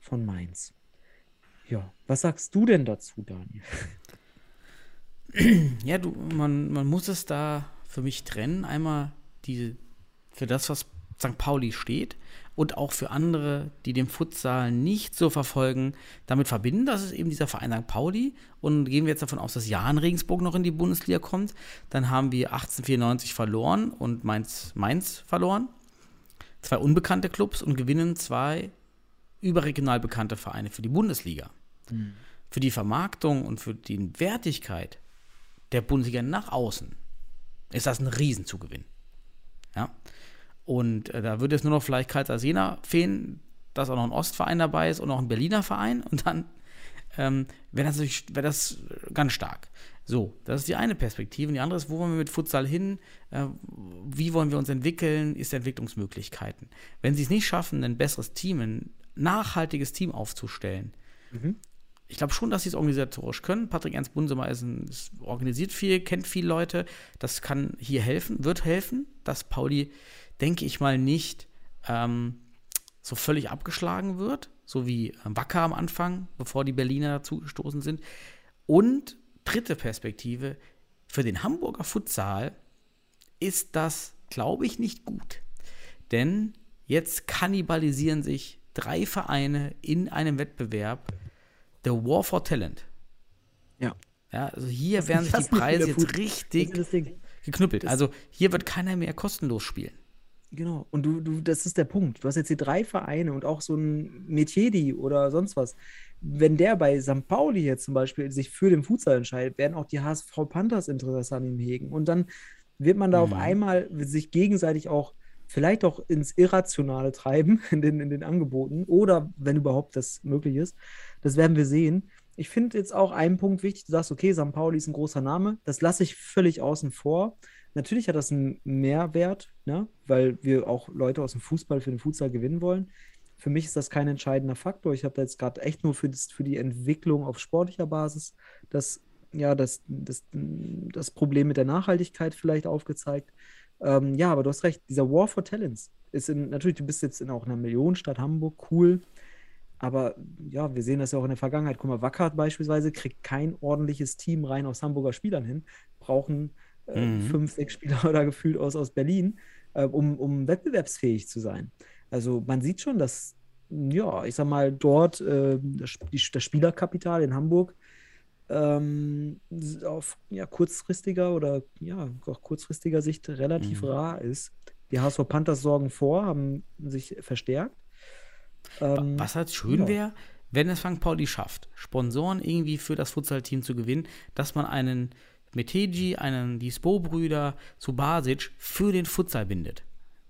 von Mainz. Ja, was sagst du denn dazu, Daniel? Ja, du, man, man muss es da für mich trennen. Einmal die, für das, was St. Pauli steht und auch für andere, die den Futsal nicht so verfolgen, damit verbinden. Das ist eben dieser Verein St. Pauli. Und gehen wir jetzt davon aus, dass Jan Regensburg noch in die Bundesliga kommt, dann haben wir 1894 verloren und Mainz, Mainz verloren. Zwei unbekannte Clubs und gewinnen zwei überregional bekannte Vereine für die Bundesliga. Für die Vermarktung und für die Wertigkeit der Bundesliga nach außen ist das ein Riesenzugewinn. Ja. Und äh, da würde es nur noch vielleicht Karlsruhe Jena fehlen, dass auch noch ein Ostverein dabei ist und noch ein Berliner Verein und dann ähm, wäre das, wäre das ganz stark. So, das ist die eine Perspektive. Und die andere ist, wo wollen wir mit Futsal hin? Äh, wie wollen wir uns entwickeln? Ist Entwicklungsmöglichkeiten. Wenn sie es nicht schaffen, ein besseres Team, ein nachhaltiges Team aufzustellen, ich glaube schon, dass sie es organisatorisch können. Patrick Ernst Bunsemer ist, ein, ist organisiert viel, kennt viele Leute. Das kann hier helfen, wird helfen, dass Pauli, denke ich mal, nicht ähm, so völlig abgeschlagen wird, so wie ähm, Wacker am Anfang, bevor die Berliner dazu gestoßen sind. Und dritte Perspektive, für den Hamburger Futsal ist das, glaube ich, nicht gut. Denn jetzt kannibalisieren sich drei Vereine in einem Wettbewerb. The War for Talent. Ja. Ja, also hier werden sich die Preise jetzt richtig ist das geknüppelt. Also hier wird keiner mehr kostenlos spielen. Genau. Und du, du, das ist der Punkt. Du hast jetzt hier drei Vereine und auch so ein Metiedi oder sonst was. Wenn der bei St. Pauli jetzt zum Beispiel sich für den Futsal entscheidet, werden auch die HSV Panthers Interesse an ihm hegen. Und dann wird man da auf einmal sich gegenseitig auch vielleicht auch ins Irrationale treiben [laughs] in den, in den Angeboten oder wenn überhaupt das möglich ist. Das werden wir sehen. Ich finde jetzt auch einen Punkt wichtig. Du sagst, okay, St. Pauli ist ein großer Name. Das lasse ich völlig außen vor. Natürlich hat das einen Mehrwert, ne? weil wir auch Leute aus dem Fußball für den Futsal gewinnen wollen. Für mich ist das kein entscheidender Faktor. Ich habe da jetzt gerade echt nur für, das, für die Entwicklung auf sportlicher Basis das, ja, das, das, das Problem mit der Nachhaltigkeit vielleicht aufgezeigt. Ähm, ja, aber du hast recht, dieser War for Talents ist in, natürlich, du bist jetzt in auch einer Millionenstadt Hamburg, cool. Aber ja, wir sehen das ja auch in der Vergangenheit. Guck mal, Wackert beispielsweise kriegt kein ordentliches Team rein aus Hamburger Spielern hin, brauchen äh, Mhm. fünf, sechs Spieler [laughs] oder gefühlt aus, aus Berlin, äh, um, um wettbewerbsfähig zu sein. Also man sieht schon, dass, ja, ich sag mal, dort äh, das, die, das Spielerkapital in Hamburg ähm, auf ja, kurzfristiger oder ja, auch kurzfristiger Sicht relativ Mhm. rar ist. Die HSV Panthers sorgen vor, haben sich verstärkt. Ähm, Was halt schön ja. wäre, wenn es St. Pauli schafft, Sponsoren irgendwie für das Futsal-Team zu gewinnen, dass man einen Meteji, einen die Spo-Brüder, Subasic für den Futsal bindet.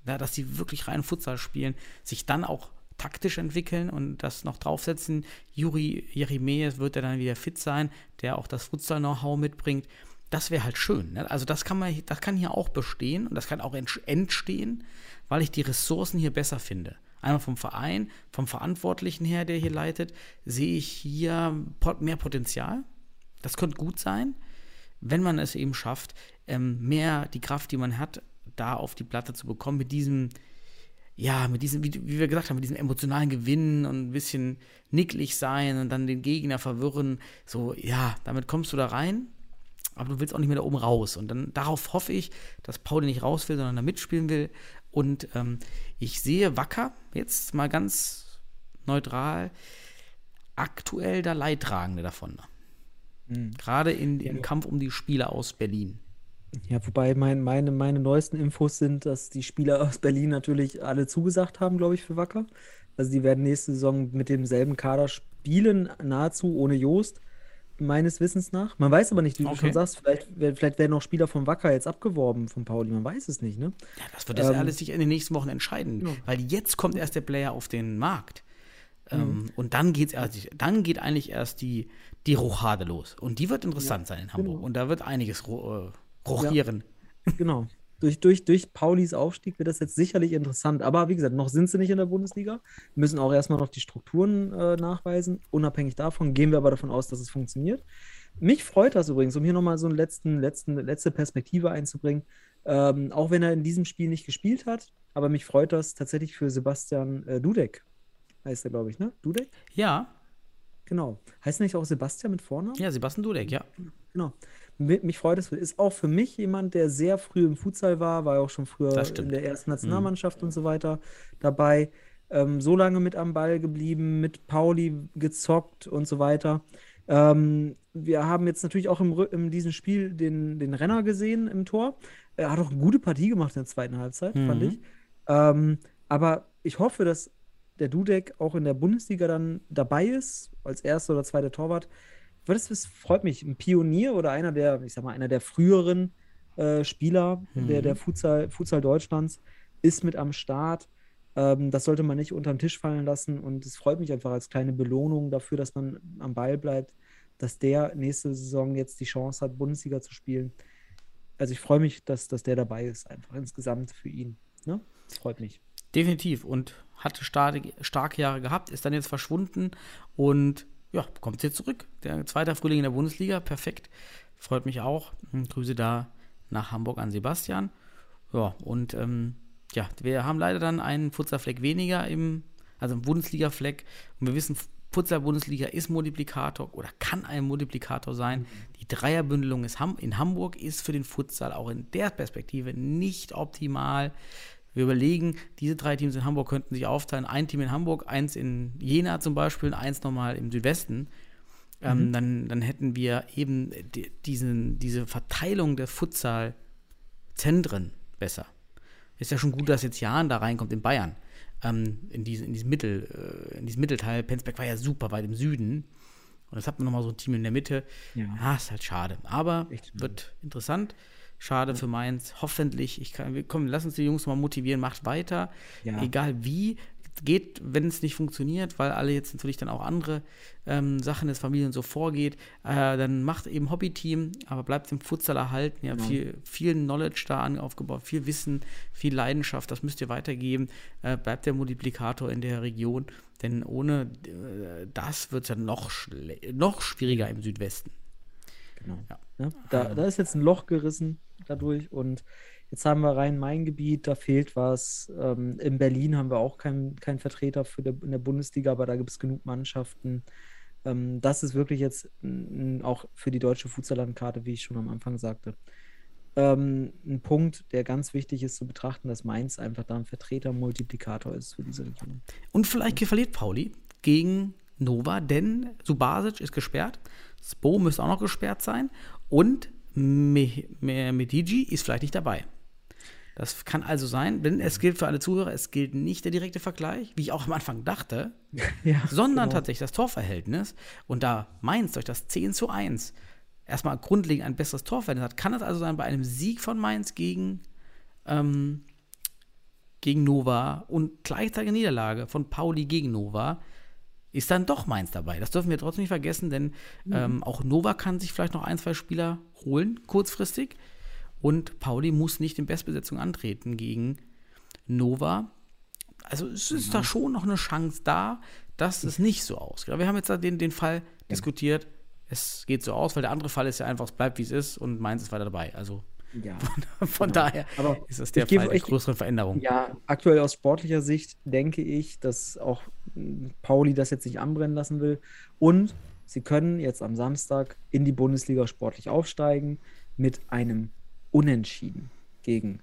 Ja, dass sie wirklich rein Futsal spielen, sich dann auch taktisch entwickeln und das noch draufsetzen. Juri Jeremejew wird ja dann wieder fit sein, der auch das Futsal-Know-how mitbringt. Das wäre halt schön. Ne? Also das kann man, das kann hier auch bestehen und das kann auch entstehen, weil ich die Ressourcen hier besser finde. Einmal vom Verein, vom Verantwortlichen her, der hier leitet, sehe ich hier mehr Potenzial. Das könnte gut sein, wenn man es eben schafft, ähm, mehr die Kraft, die man hat, da auf die Platte zu bekommen, mit diesem, ja, mit diesem, wie, wie wir gesagt haben, mit diesem emotionalen Gewinn und ein bisschen nicklig sein und dann den Gegner verwirren. So, ja, damit kommst du da rein, aber du willst auch nicht mehr da oben raus. Und dann darauf hoffe ich, dass Pauli nicht raus will, sondern da mitspielen will. Und ähm, ich sehe Wacker jetzt mal ganz neutral aktuell der Leidtragende davon. Mhm. Gerade in, im Kampf um die Spieler aus Berlin. Ja, wobei mein, meine, meine neuesten Infos sind, dass die Spieler aus Berlin natürlich alle zugesagt haben, glaube ich, für Wacker. Also die werden nächste Saison mit demselben Kader spielen, nahezu ohne Joost, meines Wissens nach. Man weiß aber nicht, wie du Okay. schon sagst, vielleicht, vielleicht werden auch Spieler von Wacker jetzt abgeworben von Pauli, man weiß es nicht, ne? Ja, das wird jetzt Ähm, alles sich in den nächsten Wochen entscheiden, genau. weil jetzt kommt erst der Player auf den Markt. Mhm. Ähm, und dann geht's erst, dann geht eigentlich erst die, die Rochade los. Und die wird interessant sein in Hamburg. genau. Und da wird einiges ro äh, rochieren. Genau. Durch, durch, durch Paulis Aufstieg wird das jetzt sicherlich interessant. Aber wie gesagt, noch sind sie nicht in der Bundesliga. Müssen auch erstmal noch die Strukturen äh, nachweisen. Unabhängig davon gehen wir aber davon aus, dass es funktioniert. Mich freut das übrigens, um hier nochmal so eine letzten, letzten, letzte Perspektive einzubringen. Ähm, auch wenn er in diesem Spiel nicht gespielt hat, aber mich freut das tatsächlich für Sebastian äh, Dudek. Heißt er, glaube ich, ne? Dudek? Ja, Genau. Heißt er nicht auch Sebastian mit Vornamen? ja, Sebastian Dudek, ja. Genau. Mi- Mich freut es. Ist auch für mich jemand, der sehr früh im Futsal war, war ja auch schon früher in der ersten Nationalmannschaft und so weiter dabei. Ähm, so lange mit am Ball geblieben, mit Pauli gezockt und so weiter. Ähm, wir haben jetzt natürlich auch im, in diesem Spiel den, den Renner gesehen im Tor. Er hat auch eine gute Partie gemacht in der zweiten Halbzeit, fand Mhm. ich. Ähm, aber ich hoffe, dass der Dudek auch in der Bundesliga dann dabei ist, als erster oder zweiter Torwart. Das, das freut mich. Ein Pionier oder einer der, ich sag mal, einer der früheren äh, Spieler der, der Futsal, Futsal Deutschlands ist mit am Start. Ähm, das sollte man nicht unterm Tisch fallen lassen. Und es freut mich einfach als kleine Belohnung dafür, dass man am Ball bleibt, dass der nächste Saison jetzt die Chance hat, Bundesliga zu spielen. Also ich freue mich, dass, dass der dabei ist, einfach insgesamt für ihn. Ne? Das freut mich. Definitiv. Und hatte starke, starke Jahre gehabt, ist dann jetzt verschwunden und ja, kommt jetzt zurück. Der zweite Frühling in der Bundesliga, perfekt. Freut mich auch. Hm, Grüße da nach Hamburg an Sebastian. Ja, und ähm, ja, wir haben leider dann einen Futsal-Fleck weniger im, also im Bundesliga-Fleck. Und wir wissen, Futsal-Bundesliga ist Multiplikator oder kann ein Multiplikator sein. Die Dreierbündelung ist Ham in Hamburg ist für den Futsal auch in der Perspektive nicht optimal. Wir überlegen, diese drei Teams in Hamburg könnten sich aufteilen. Ein Team in Hamburg, eins in Jena zum Beispiel und eins nochmal im Südwesten. Ähm, dann, dann hätten wir eben die, diesen, diese Verteilung der Futsal-Zentren besser. Ist ja schon gut, dass jetzt Jahn da reinkommt in Bayern. Ähm, in, diesen, in, diesem Mittel, äh, in diesem Mittelteil. Penzberg war ja super weit im Süden. Und jetzt hat man nochmal so ein Team in der Mitte. Ja. Ja, ist halt schade. Aber Echt wird interessant. Schade für Mainz. Hoffentlich, ich kann, komm, lass uns die Jungs mal motivieren, macht weiter. Ja. Egal wie, geht, wenn es nicht funktioniert, weil alle jetzt natürlich dann auch andere ähm, Sachen des Familien so vorgeht, äh, dann macht eben Hobbyteam, aber bleibt im Futsal erhalten. Ja, Genau. viel, viel Knowledge da an, aufgebaut, viel Wissen, viel Leidenschaft, das müsst ihr weitergeben. Äh, bleibt der Multiplikator in der Region, denn ohne äh, das wird es ja noch, noch schwieriger im Südwesten. Genau. Ja. Ne? Da, da ist jetzt ein Loch gerissen dadurch und jetzt haben wir Rhein-Main-Gebiet, da fehlt was. Ähm, in Berlin haben wir auch keinen keinen Vertreter für der, in der Bundesliga, aber da gibt es genug Mannschaften. Ähm, das ist wirklich jetzt auch für die deutsche Futsallandkarte, wie ich schon am Anfang sagte, ähm, ein Punkt, der ganz wichtig ist zu betrachten, dass Mainz einfach da ein Vertreter, Multiplikator ist für diese Region. Und vielleicht verliert Pauli gegen Nova, denn Subasic ist gesperrt, Spo müsste auch noch gesperrt sein und Medigi ist vielleicht nicht dabei. Das kann also sein, denn es gilt für alle Zuhörer, es gilt nicht der direkte Vergleich, wie ich auch am Anfang dachte, [laughs] Ja, sondern genau. tatsächlich das Torverhältnis. Und da Mainz durch das 10 zu 1 erstmal grundlegend ein besseres Torverhältnis hat, kann es also sein, bei einem Sieg von Mainz gegen, ähm, gegen Nova und gleichzeitige Niederlage von Pauli gegen Nova, ist dann doch Mainz dabei. Das dürfen wir trotzdem nicht vergessen, denn ähm, auch Nova kann sich vielleicht noch ein, zwei Spieler holen, kurzfristig. Und Pauli muss nicht in Bestbesetzung antreten gegen Nova. Also es ist da schon noch eine Chance da, dass es nicht so ausgeht. Aber wir haben jetzt da den, den Fall diskutiert, es geht so aus, weil der andere Fall ist ja einfach, es bleibt wie es ist und Mainz ist weiter dabei. Also Ja. [laughs] Von daher Aber ist das der ich gebe- Fall der größeren Veränderung. Ja, aktuell aus sportlicher Sicht denke ich, dass auch Pauli das jetzt nicht anbrennen lassen will. Und sie können jetzt am Samstag in die Bundesliga sportlich aufsteigen mit einem Unentschieden gegen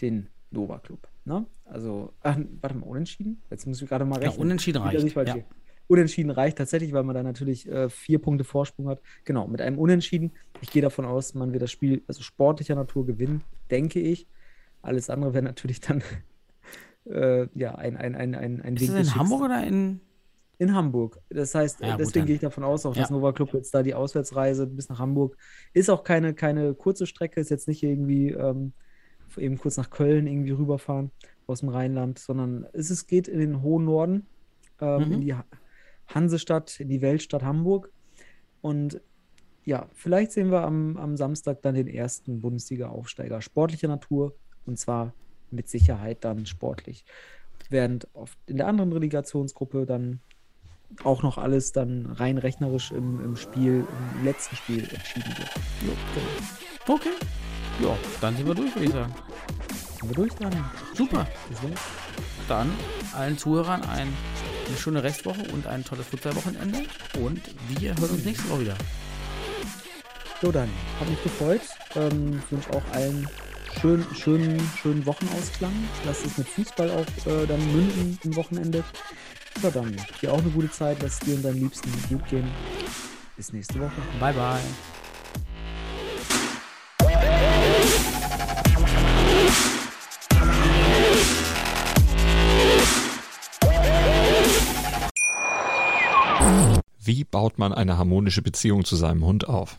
den Nova Club. Ne? Also, ach, warte mal, Unentschieden? Jetzt muss ich gerade mal Ja, rechnen. unentschieden Nicht, dass reicht. Ja. Unentschieden reicht tatsächlich, weil man da natürlich äh, vier Punkte Vorsprung hat. Genau, mit einem Unentschieden. Ich gehe davon aus, man wird das Spiel also sportlicher Natur gewinnen, denke ich. Alles andere wäre natürlich dann äh, ja ein, ein, ein, ein, ein Ist Wink das des in Hamburg Schicksals. oder in. In Hamburg. Das heißt, Ja, gut, deswegen gehe ich davon aus, auch dass Ja. Nova Club jetzt da die Auswärtsreise bis nach Hamburg ist auch keine, keine kurze Strecke, ist jetzt nicht irgendwie ähm, eben kurz nach Köln irgendwie rüberfahren aus dem Rheinland, sondern es ist, geht in den hohen Norden, ähm, Mhm. in die Ha- Hansestadt, in die Weltstadt Hamburg. Und ja, vielleicht sehen wir am, am Samstag dann den ersten Bundesliga-Aufsteiger sportlicher Natur und zwar mit Sicherheit dann sportlich. Während auf, in der anderen Relegationsgruppe dann auch noch alles dann rein rechnerisch im, im Spiel, im letzten Spiel entschieden wird. Jo, genau. Okay. Ja, dann sind wir durch, würde ich sagen. Sind wir durch, Daniel? Super. Dann allen Zuhörern ein, eine schöne Restwoche und ein tolles Fußballwochenende. Und wir hören uns nächste Woche wieder. So, dann, hat mich gefreut. Ähm, ich wünsche auch allen schönen, schönen, schönen Wochenausklang. Lasst es mit Fußball auch äh, dann münden im Wochenende. So, dann, dir auch eine gute Zeit. Lass dir und deinen Liebsten gut gehen. Bis nächste Woche. Bye, bye. Wie baut man eine harmonische Beziehung zu seinem Hund auf?